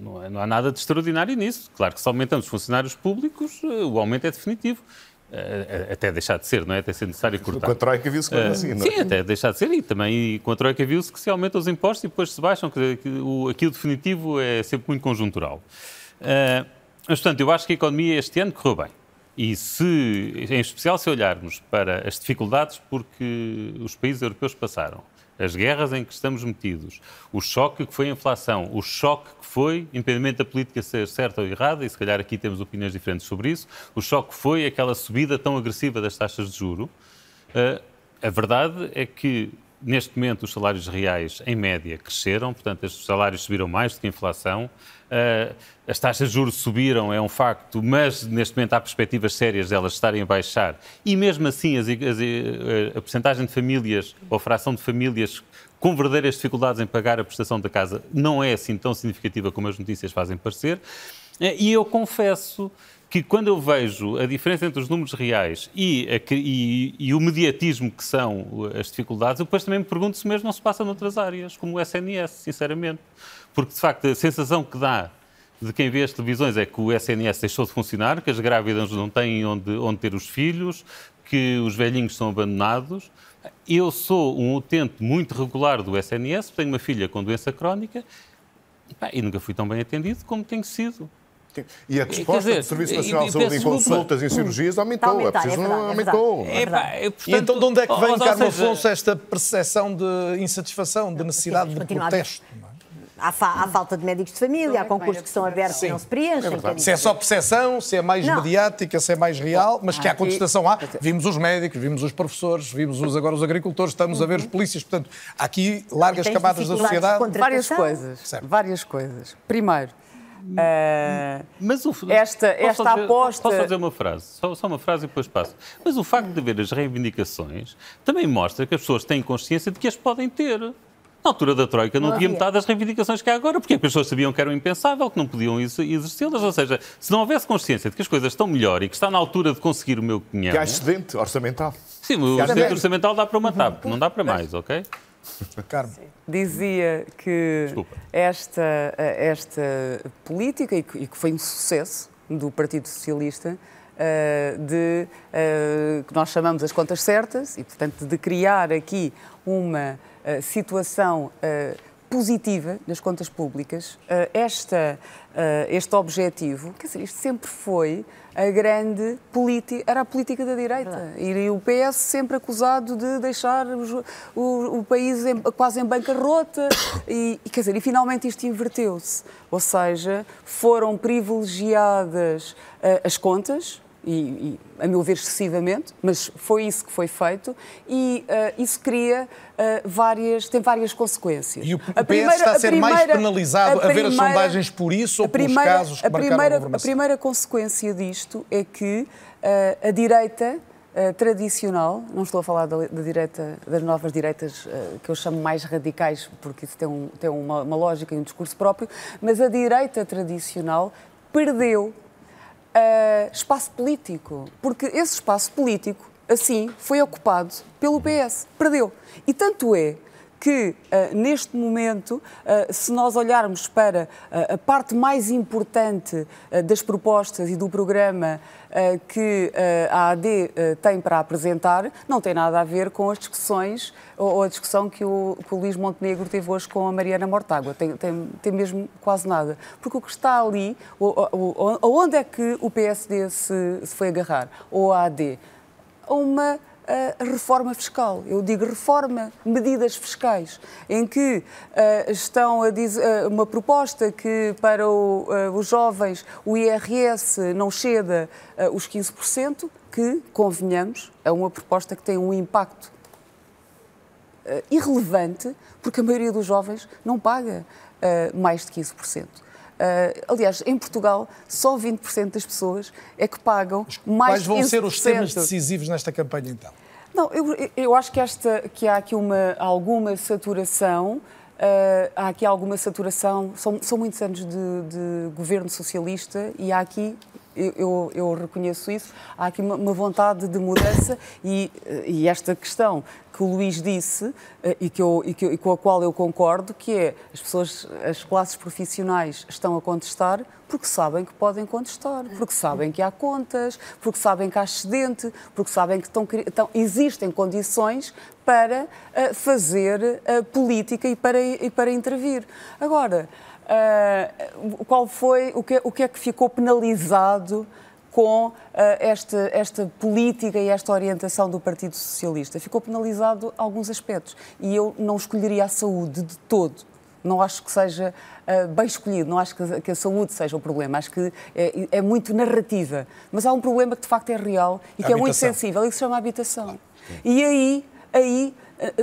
não, não- não há nada de extraordinário nisso. Claro que se aumentamos os funcionários públicos, eh, o aumento é definitivo. Eh, Até deixar de ser, não é? Até ser necessário cortar. Com a Troika viu-se que é Eh, assim, não é? Sim, até deixar de ser. E também com a Troika viu-se que se aumentam os impostos e depois se baixam. Que o, aqui o definitivo é sempre muito conjuntural. Eh, mas, portanto, eu acho que a economia este ano correu bem. E se, em especial se olharmos para as dificuldades porque os países europeus passaram, as guerras em que estamos metidos, o choque que foi a inflação, o choque que foi, independentemente da política ser certa ou errada, e se calhar aqui temos opiniões diferentes sobre isso, o choque que foi aquela subida tão agressiva das taxas de juro. Uh, a verdade é que, neste momento, os salários reais, em média, cresceram, portanto, os salários subiram mais do que a inflação. Uh, as taxas de juros subiram, é um facto, mas neste momento há perspectivas sérias de elas estarem a baixar. E mesmo assim, as, as, a, a porcentagem de famílias, ou fração de famílias com verdadeiras dificuldades em pagar a prestação da casa não é assim tão significativa como as notícias fazem parecer. Uh, E eu confesso que quando eu vejo a diferença entre os números reais e, a e- e o mediatismo que são as dificuldades, eu depois também me pergunto se mesmo não se passa noutras áreas, como o SNS, sinceramente. Porque, de facto, a sensação que dá de quem vê as televisões é que o SNS deixou de funcionar, que as grávidas não têm onde, onde ter os filhos, que os velhinhos são abandonados. Eu sou um utente muito regular do SNS, tenho uma filha com doença crónica pá, e nunca fui tão bem atendido como tenho sido. E a resposta dizer, do Serviço Nacional de Saúde em consultas e cirurgias aumentou. A aumentar, é preciso, é verdade, é aumentou. verdade. Epá, eu, E então de onde é que vem, ou- ou Carlos seja, Afonso, esta percepção de insatisfação, de necessidade de protesto? É? Há, fa- há falta de médicos de família, há concursos que são abertos e não se preenchem. quer Se é só percepção, se é mais Não. mediática, se é mais real, mas que há contestação há. Vimos os médicos, vimos os professores, vimos os, agora os agricultores, estamos a ver os polícias. Portanto, há aqui largas Tens camadas da sociedade. Várias coisas. Certo. Várias coisas. Primeiro, eh, Mas o, Esta- esta só dizer- aposta- Posso só dizer uma frase? Só, só uma frase e depois passo. Mas o facto de haver as reivindicações também mostra que as pessoas têm consciência de que as podem ter. Na altura da Troika não, Não havia havia. metade das reivindicações que há agora, porque as pessoas sabiam que eram impensável, que não podiam ex- exercê-las. Ou seja, se não houvesse consciência de que as coisas estão melhor e que está na altura de conseguir o meu quinhão... Que há excedente orçamental. Sim, o excedente orçamental dá para uma TAP, não dá para mais, ok? Carmo. dizia que Desculpa. esta, esta política, e que, foi um sucesso do Partido Socialista, eh, de eh, que nós chamamos as contas certas e, portanto, de criar aqui uma eh, situação eh, positiva nas contas públicas, eh, esta, eh, este objetivo, quer dizer, isto sempre foi a grande política, era a política da direita. E o PS sempre acusado de deixar os- o, o país em- quase em bancarrota. E, e, quer dizer, e finalmente isto inverteu-se. Ou seja, foram privilegiadas eh, as contas, e, e, a meu ver excessivamente, mas foi isso que foi feito e eh, isso cria eh, várias, tem várias consequências. E o PS está a ser mais penalizado a ver as sondagens por isso ou a pelos primeira- casos que a a primeira, a governação? primeira consequência disto é que eh, a direita eh, tradicional, não estou a falar da, da direita, das novas direitas eh, que eu chamo mais radicais, porque isso tem, um- tem uma, uma lógica e um discurso próprio, mas a direita tradicional perdeu eh, espaço político, porque esse espaço político, assim, foi ocupado pelo PS, perdeu. E tanto é que, eh, neste momento, eh, se nós olharmos para eh, a parte mais importante das propostas e do programa que a AD tem para apresentar, não tem nada a ver com as discussões ou, a discussão que o, que o Luís Montenegro teve hoje com a Mariana Mortágua. Tem, tem, tem mesmo quase nada. Porque o que está ali, o, o, o- aonde é que o PSD se, se foi agarrar? Ou a AD? A uma a reforma fiscal. Eu digo reforma, medidas fiscais, em que uh, estão a dizer uh, uma proposta que para o, uh, os jovens o IRS não ceda os 15%, que, convenhamos, é uma proposta que tem um impacto irrelevante, porque a maioria dos jovens não paga mais de 15%. Uh, aliás, em Portugal, só 20% das pessoas é que pagam mais Quais vão ser os temas decisivos nesta campanha, então? Não, eu, eu acho que, esta, que há aqui uma, alguma saturação. Uh, há aqui alguma saturação. São, são muitos anos de, de governo socialista e há aqui eu, eu, reconheço isso, há aqui uma, uma vontade de mudança e, e, esta questão que o Luís disse eh, e, que eu, e, que, e com a qual eu concordo, que é as pessoas, as classes profissionais estão a contestar porque sabem que podem contestar, porque sabem que há contas, porque sabem que há excedente, porque sabem que estão, estão existem condições para uh, fazer uh, política e para, e para intervir. Agora, Uh, qual foi, o que, o que é que ficou penalizado com uh, esta, esta política e esta orientação do Partido Socialista? Ficou penalizado alguns aspectos e eu não escolheria a saúde de todo. Não acho que seja uh, bem escolhido, não acho que a, que a, saúde seja o problema, acho que é, é, muito narrativa. Mas há um problema que de facto é real e que é muito sensível e que se chama habitação. E aí, aí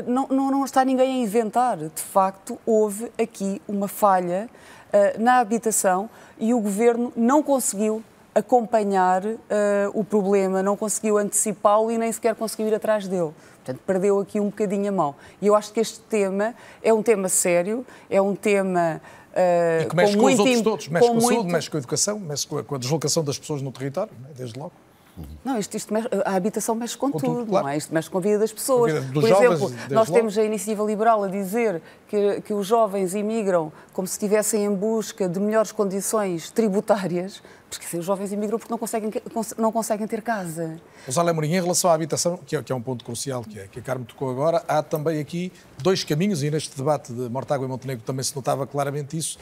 não, não, não, está ninguém a inventar. De facto, houve aqui uma falha uh, na habitação e o governo não conseguiu acompanhar uh, o problema, não conseguiu antecipá-lo e nem sequer conseguiu ir atrás dele. Portanto, perdeu aqui um bocadinho a mão. E eu acho que este tema é um tema sério, é um tema. Uh, e que mexe com, com os outros todos, mexe com, com a muito... saúde, mexe com a educação, mexe com a, com a deslocação das pessoas no território, né, desde logo. Não, isto, isto mexe, a habitação mexe com, com tudo, tudo claro. não é? Isto mexe com a vida das pessoas. Vida Por exemplo, nós logo. temos a iniciativa liberal a dizer que, que os jovens imigram como se estivessem em busca de melhores condições tributárias, porque os jovens imigram porque não conseguem, não conseguem ter casa. José Mourinho, em relação à habitação, que é, que é um ponto crucial, que, é, que a Carmo tocou agora, há também aqui dois caminhos, e neste debate de Mortágua e Montenegro também se notava claramente isso,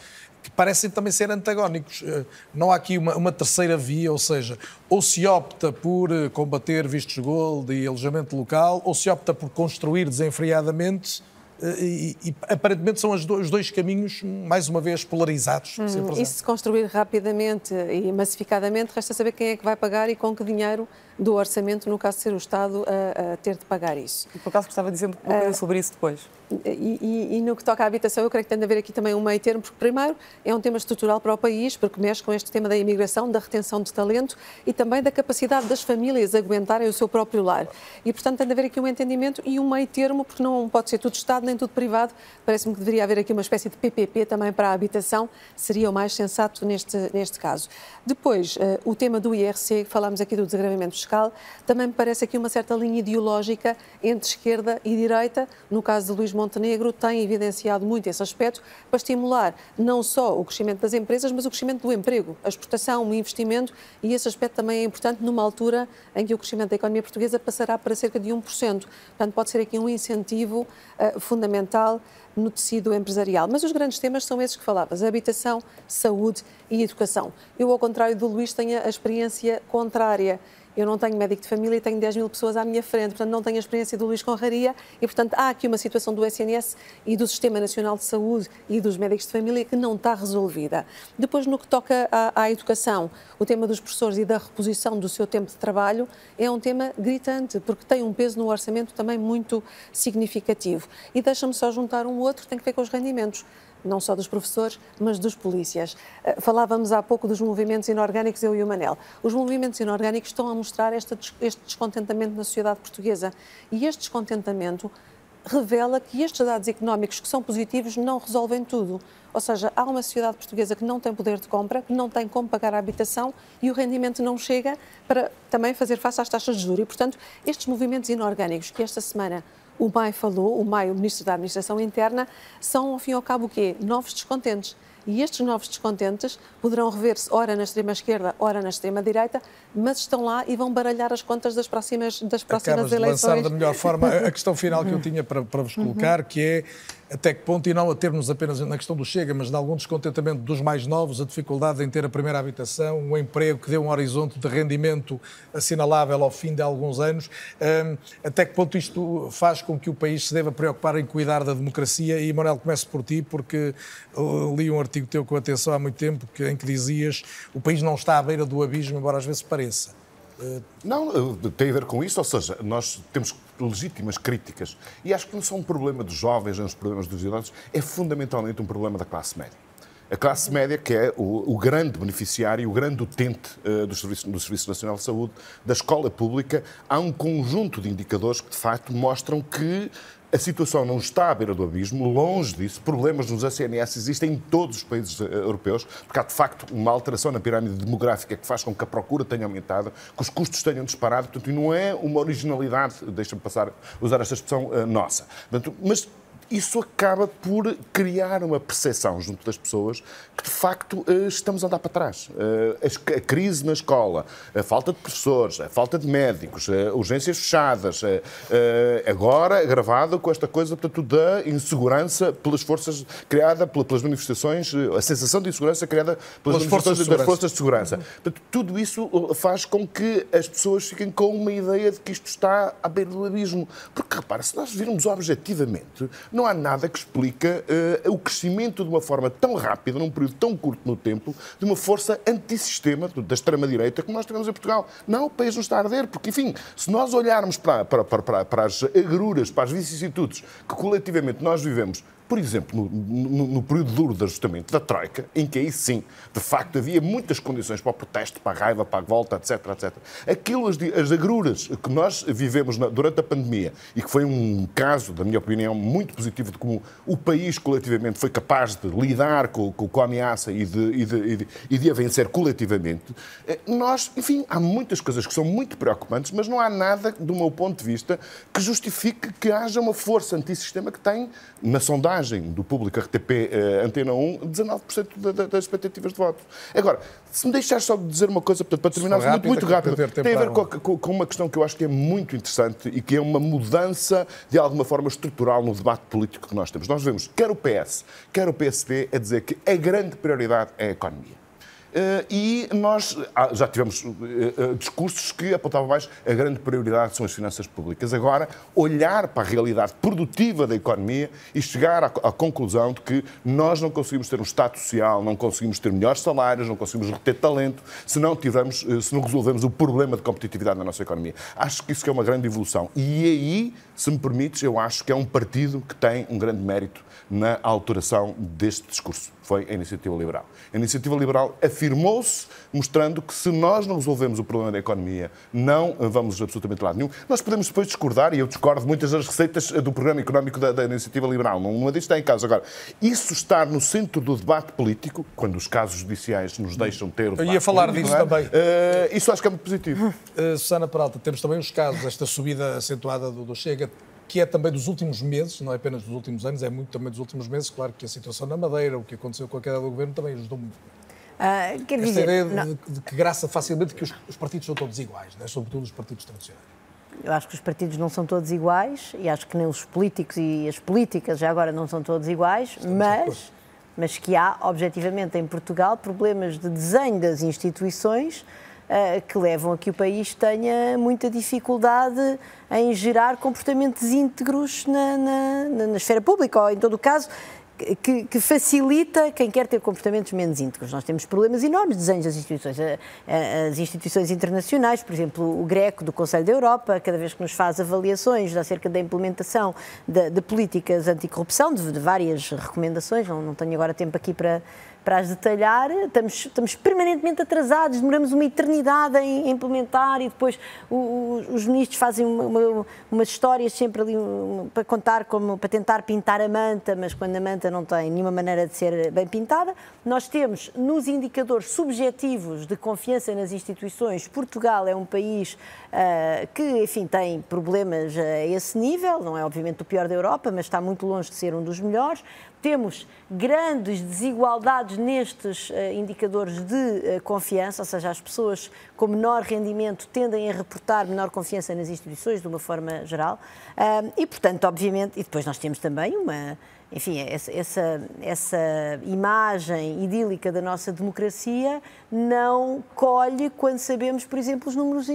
que parecem também ser antagónicos. Eh, não há aqui uma, uma terceira via, ou seja, ou se opta por eh, combater vistos gold e alojamento local, ou se opta por construir desenfreadamente e, e, aparentemente são os dois caminhos, mais uma vez, polarizados. Hum, e se construir rapidamente e massificadamente, resta saber quem é que vai pagar e com que dinheiro do orçamento, no caso de ser o Estado a, a ter de pagar isso. E por acaso gostava de dizer uma coisa uh, sobre isso depois. E, e, e, no que toca à habitação, eu creio que tem de haver aqui também um meio termo, porque primeiro é um tema estrutural para o país, porque mexe com este tema da imigração, da retenção de talento e também da capacidade das famílias aguentarem o seu próprio lar. E, portanto, tem de haver aqui um entendimento e um meio termo, porque não pode ser tudo Estado nem tudo privado. Parece-me que deveria haver aqui uma espécie de PPP também para a habitação, seria o mais sensato neste, neste caso. Depois, uh, o tema do IRC, falámos aqui do desagravamento fiscal, também me parece aqui uma certa linha ideológica entre esquerda e direita. No caso de Luís Montenegro, tem evidenciado muito esse aspecto para estimular não só o crescimento das empresas, mas o crescimento do emprego, a exportação, o investimento, e esse aspecto também é importante numa altura em que o crescimento da economia portuguesa passará para cerca de 1%. Portanto, pode ser aqui um incentivo uh, fundamental no tecido empresarial. Mas os grandes temas são esses que falavas: habitação, saúde e educação. Eu, ao contrário do Luís, tenho a experiência contrária. Eu não tenho médico de família e tenho 10 mil pessoas à minha frente, portanto não tenho a experiência do Luís Conraria e, portanto, há aqui uma situação do SNS e do Sistema Nacional de Saúde e dos médicos de família que não está resolvida. Depois, no que toca à, à educação, o tema dos professores e da reposição do seu tempo de trabalho é um tema gritante, porque tem um peso no orçamento também muito significativo. E deixa-me só juntar um outro tem que ver com os rendimentos não só dos professores, mas dos polícias. Eh, falávamos há pouco dos movimentos inorgânicos, eu e o Manel. Os movimentos inorgânicos estão a mostrar este, este descontentamento na sociedade portuguesa. E este descontentamento revela que estes dados económicos que são positivos não resolvem tudo. Ou seja, há uma sociedade portuguesa que não tem poder de compra, que não tem como pagar a habitação e o rendimento não chega para também fazer face às taxas de juros. E, portanto, estes movimentos inorgânicos que esta semana o MAI falou, o MAI, o Ministro da Administração Interna, são, ao fim e ao cabo, o quê? Novos descontentes. E estes novos descontentes poderão rever-se ora na extrema-esquerda, ora na extrema-direita, mas estão lá e vão baralhar as contas das próximas, das próximas Acabas eleições. de lançar da melhor forma a questão final que eu tinha para, para vos colocar, que é até que ponto, e não a termos apenas na questão do Chega, mas de algum descontentamento dos mais novos, a dificuldade em ter a primeira habitação, um emprego que dê um horizonte de rendimento assinalável ao fim de alguns anos, hum, até que ponto isto faz com que o país se deva preocupar em cuidar da democracia? E, Manuel, começo por ti, porque li um artigo teu com atenção há muito tempo em que dizias o país não está à beira do abismo, embora às vezes pareça. Não, eh, tem a ver com isso, ou seja, nós temos legítimas críticas e acho que não são um problema dos jovens, nem os problemas dos idosos, é fundamentalmente um problema da classe média. A classe média, que é o, o grande beneficiário, o grande utente uh, do, Serviço, do Serviço Nacional de Saúde, da escola pública, há um conjunto de indicadores que, de facto, mostram que a situação não está à beira do abismo, longe disso. Problemas nos ACNS existem em todos os países uh, europeus, porque há de facto uma alteração na pirâmide demográfica que faz com que a procura tenha aumentado, que os custos tenham disparado, portanto, não é uma originalidade, deixa-me passar, usar esta expressão, uh, nossa. Portanto, mas isso acaba por criar uma percepção junto das pessoas que, de facto, eh, estamos a andar para trás. Eh, a crise na escola, a falta de professores, a falta de médicos, urgências fechadas, agora agravada com esta coisa, portanto, da insegurança pelas forças criada pelas manifestações, a sensação de insegurança criada pelas, pelas forças das forças de segurança. Portanto, tudo isso faz com que as pessoas fiquem com uma ideia de que isto está à beira do abismo. Porque, repara, se nós virmos objetivamente, não há nada que explica uh, o crescimento de uma forma tão rápida, num período tão curto no tempo, de uma força antissistema da extrema-direita como nós tivemos em Portugal. Não, o país não está a arder, porque, enfim, se nós olharmos para, para, para, para as agruras, para as vicissitudes que coletivamente nós vivemos por exemplo, no, no, no, período duro de ajustamento da Troika, em que aí sim, de facto, havia muitas condições para o protesto, para a raiva, para a volta, etc, etc. Aquilo, as, as agruras que nós vivemos na, durante a pandemia, e que foi um caso, da minha opinião, muito positivo de como o país coletivamente foi capaz de lidar com, com, com a ameaça e de, e, de, e, de, e de a vencer coletivamente, eh, nós, enfim, há muitas coisas que são muito preocupantes, mas não há nada, do meu ponto de vista, que justifique que haja uma força antissistema que tem, na sondagem, sondagem do público RTP uh, Antena 1, 19% da, da, das expectativas de voto. Agora, se me deixar só dizer uma coisa, para terminar rápido, muito, muito rápido, tem a ver com, com, com, uma questão que eu acho que é muito interessante e que é uma mudança, de alguma forma, estrutural no debate político que nós temos. Nós vemos, quer o PS, quer o PSD, a dizer que a grande prioridade é a economia. Eh, e nós ah, já tivemos eh, eh, discursos que apontavam mais a grande prioridade são as finanças públicas. Agora, olhar para a realidade produtiva da economia e chegar à, conclusão de que nós não conseguimos ter um Estado social, não conseguimos ter melhores salários, não conseguimos reter talento se não, tivermos, se não resolvemos o problema de competitividade na nossa economia. Acho que isso é uma grande evolução. E aí, se me permites, eu acho que é um partido que tem um grande mérito na alteração deste discurso. Foi a Iniciativa Liberal. A Iniciativa Liberal afirmou-se, mostrando que se nós não resolvemos o problema da economia, não vamos absolutamente lado nenhum. Nós podemos depois discordar, e eu discordo muitas das receitas do programa económico da, da Iniciativa Liberal. Uma disto está em causa. Agora, isso estar no centro do debate político, quando os casos judiciais nos deixam ter o debate Eu ia falar político, disso é? também. Uh, isso acho que é muito positivo. Uh, Susana Peralta, temos também os casos, esta subida acentuada do, do Chega, que é também dos últimos meses, não é apenas dos últimos anos, é muito também dos últimos meses. Claro que a situação na Madeira, o que aconteceu com a queda do governo, também ajudou muito. Uh, Esta dizer, ideia de, de, que graça facilmente que os, os, partidos são todos iguais, né? sobretudo os partidos tradicionais. Eu acho que os partidos não são todos iguais e acho que nem os políticos e as políticas já agora não são todos iguais, mas, mas que há, objetivamente, em Portugal, problemas de desenho das instituições que levam a que o país tenha muita dificuldade em gerar comportamentos íntegros na, na, na esfera pública, ou em todo o caso, que, que, facilita quem quer ter comportamentos menos íntegros. Nós temos problemas enormes de desenhos das instituições. As instituições internacionais, por exemplo, o Greco do Conselho da Europa, cada vez que nos faz avaliações acerca da implementação de, de políticas anticorrupção, de, de várias recomendações, não, não tenho agora tempo aqui para, para as detalhar, estamos, estamos permanentemente atrasados, demoramos uma eternidade em implementar e depois o, o, os ministros fazem uma, uma, umas histórias sempre ali uma, para contar, como, para tentar pintar a manta, mas quando a manta não tem nenhuma maneira de ser bem pintada. Nós temos nos indicadores subjetivos de confiança nas instituições, Portugal é um país uh, que, enfim, tem problemas a esse nível, não é obviamente o pior da Europa, mas está muito longe de ser um dos melhores temos grandes desigualdades nestes uh, indicadores de uh, confiança, ou seja, as pessoas com menor rendimento tendem a reportar menor confiança nas instituições, de uma forma geral, e, portanto, obviamente, e depois nós temos também uma enfim, essa, essa, essa, imagem idílica da nossa democracia não colhe quando sabemos, por exemplo, os números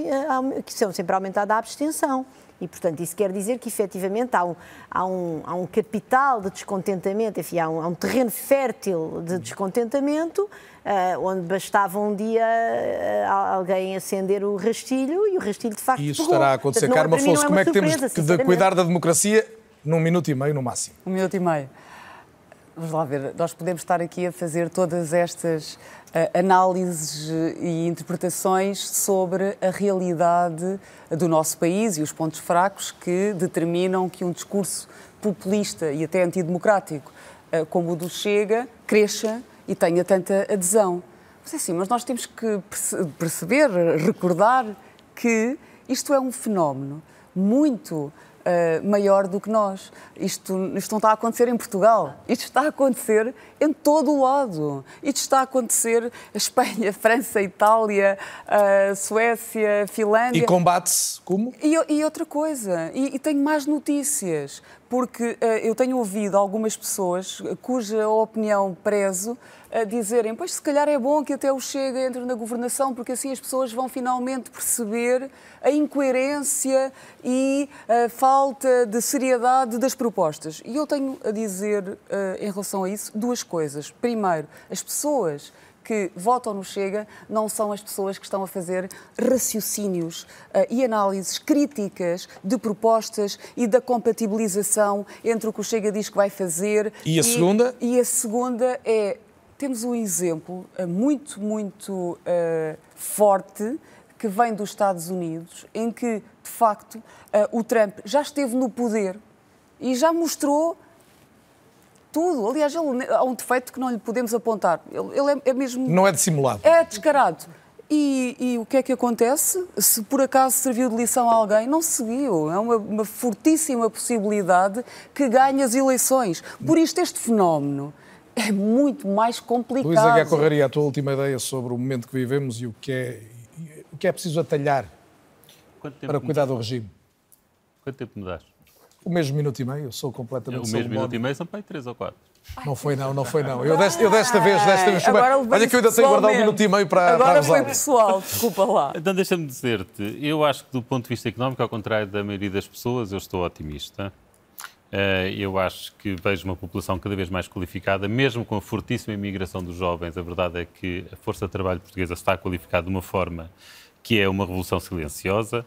que são sempre aumentada a abstenção. E, portanto, isso quer dizer que, efetivamente, há um, há um, há um capital de descontentamento, enfim, há um, há um terreno fértil de descontentamento, uh, onde bastava um dia uh, alguém acender o rastilho e o rastilho, de facto, E isso estará a acontecer. Portanto, Carma Afonso, é como é que temos de cuidar da democracia num minuto e meio, no máximo? Um minuto e meio. Vamos lá ver, nós podemos estar aqui a fazer todas estas análises e interpretações sobre a realidade do nosso país e os pontos fracos que determinam que um discurso populista e até antidemocrático uh, como o do Chega cresça e tenha tanta adesão. Mas é assim, mas nós temos que perceber, recordar que isto é um fenómeno muito uh, maior do que nós. Isto, isto não está a acontecer em Portugal, isto está a acontecer em todo o lado. Isto está a acontecer em Espanha, França, Itália, uh, Suécia, Finlândia. E combate-se como? E, e, outra coisa, e, e tenho mais notícias, porque uh, eu tenho ouvido algumas pessoas cuja opinião prezo a dizerem, pois se calhar é bom que até o Chega entre na governação, porque assim as pessoas vão finalmente perceber a incoerência e a falta de seriedade das propostas. E eu tenho a dizer, uh, em relação a isso, duas coisas. Primeiro, as pessoas que votam no Chega não são as pessoas que estão a fazer raciocínios uh, e análises críticas de propostas e da compatibilização entre o que o Chega diz que vai fazer. E a e, segunda? E a segunda é temos um exemplo uh, muito, muito uh, forte que vem dos Estados Unidos, em que, de facto, uh, o Trump já esteve no poder e já mostrou tudo. Aliás, ele, há um defeito que não lhe podemos apontar. Ele, ele é, é, mesmo. Não é dissimulado. É descarado. E, e, o que é que acontece? Se por acaso serviu de lição a alguém, não seguiu. É uma, uma fortíssima possibilidade que ganhe as eleições. Por isto, este fenómeno é muito mais complicado. Luísa Guerra Correria, a tua última ideia sobre o momento que vivemos e o que é, o que é preciso atalhar para cuidar do regime. Quanto tempo me dás? O mesmo minuto e meio, eu sou completamente O mesmo minuto e meio são para aí três ou quatro. Não foi não, não foi não. Eu desta, eu desta vez, desta vez, Agora olha que eu ainda tenho guardar um minuto e meio para Agora para foi pessoal, desculpa lá. Então deixa-me dizer-te, eu acho que do ponto de vista económico, ao contrário da maioria das pessoas, eu estou otimista. Eh, eu acho que vejo uma população cada vez mais qualificada, mesmo com a fortíssima imigração dos jovens. A verdade é que a força de trabalho portuguesa está qualificada de uma forma que é uma revolução silenciosa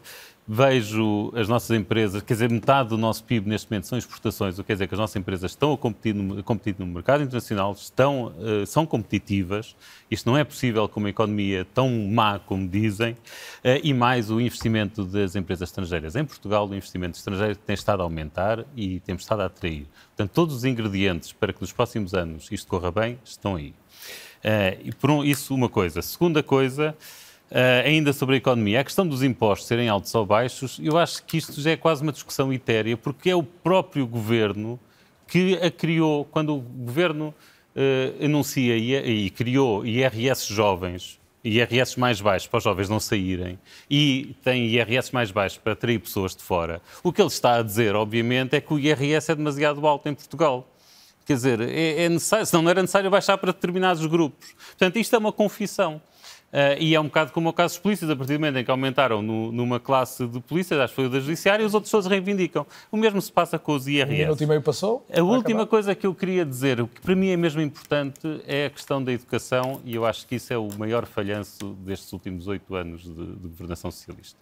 vejo as nossas empresas, quer dizer, metade do nosso PIB neste momento são exportações, o que quer dizer que as nossas empresas estão a competir no, a competir no mercado internacional, estão, uh, são competitivas. Isto não é possível com uma economia tão má como dizem, uh, e mais o investimento das empresas estrangeiras. Em Portugal, o investimento estrangeiro tem estado a aumentar e temos estado a atrair. Portanto, todos os ingredientes para que nos próximos anos isto corra bem estão aí. Uh, e por um, isso, uma coisa. Segunda coisa. Uh, ainda sobre a economia, a questão dos impostos serem altos ou baixos, eu acho que isto já é quase uma discussão etérea, porque é o próprio governo que a criou. Quando o governo uh, anuncia e, e, criou IRS jovens, IRS mais baixos para os jovens não saírem, e tem IRS mais baixos para atrair pessoas de fora, o que ele está a dizer, obviamente, é que o IRS é demasiado alto em Portugal. Quer dizer, é, é necessário, senão não era necessário baixar para determinados grupos. Portanto, isto é uma confissão. Uh, e é um bocado como o caso dos polícias, a partir do momento em que aumentaram no, numa classe de polícias, acho que foi o da Judiciária, as outras pessoas reivindicam. O mesmo se passa com os IRS. Minuto e meio passou. A última acabar. coisa que eu queria dizer, o que para mim é mesmo importante, é a questão da educação, e eu acho que isso é o maior falhanço destes últimos oito anos de, de governação socialista.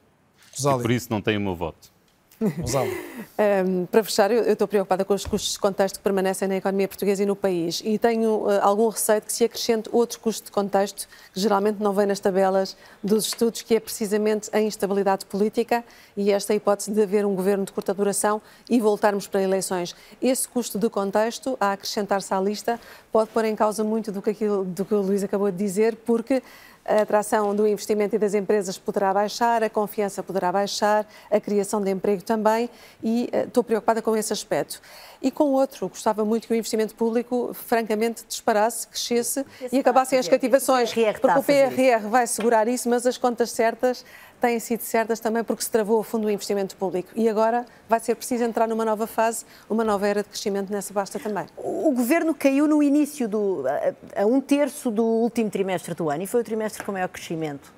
E por isso não tenho o meu voto um, para fechar, eu, eu, estou preocupada com os custos de contexto que permanecem na economia portuguesa e no país e tenho uh, algum receio de que se acrescente outro custo de contexto que geralmente não vem nas tabelas dos estudos, que é precisamente a instabilidade política e esta hipótese de haver um governo de curta duração e voltarmos para eleições. Esse custo de contexto, a acrescentar-se à lista, pode pôr em causa muito do que, aquilo, do que o Luís acabou de dizer, porque a atração do investimento e das empresas poderá baixar, a confiança poderá baixar, a criação de emprego também, e uh, estou preocupada com esse aspecto. E com outro, gostava muito que o investimento público, francamente, disparasse, crescesse e acabassem as cativações, porque o PRR vai segurar isso, mas as contas certas têm sido certas também porque se travou a fundo o investimento público. E agora vai ser preciso entrar numa nova fase, uma nova era de crescimento nessa basta também. O governo caiu no início, do, a, a um terço do último trimestre do ano e foi o trimestre com maior crescimento.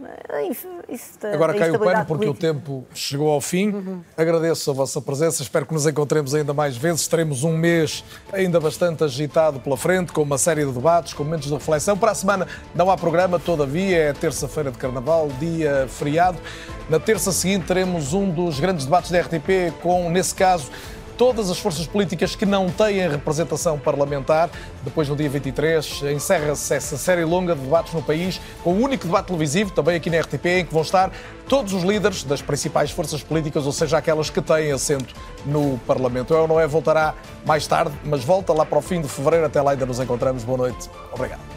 Isso, agora cai o pano porque política. o tempo chegou ao fim. Uhum. Agradeço a vossa presença, espero que nos encontremos ainda mais vezes. Teremos um mês ainda bastante agitado pela frente, com uma série de debates, com momentos de reflexão. Para a semana não há programa, todavia é terça-feira de carnaval, dia feriado. Na terça seguinte teremos um dos grandes debates da RTP com, nesse caso, todas as forças políticas que não têm representação parlamentar. Depois, no dia 23, encerra-se essa série longa de debates no país, com o único debate televisivo, também aqui na RTP, em que vão estar todos os líderes das principais forças políticas, ou seja, aquelas que têm assento no Parlamento. Eu não é voltará mais tarde, mas volta lá para o fim de fevereiro. Até lá ainda nos encontramos. Boa noite. Obrigado.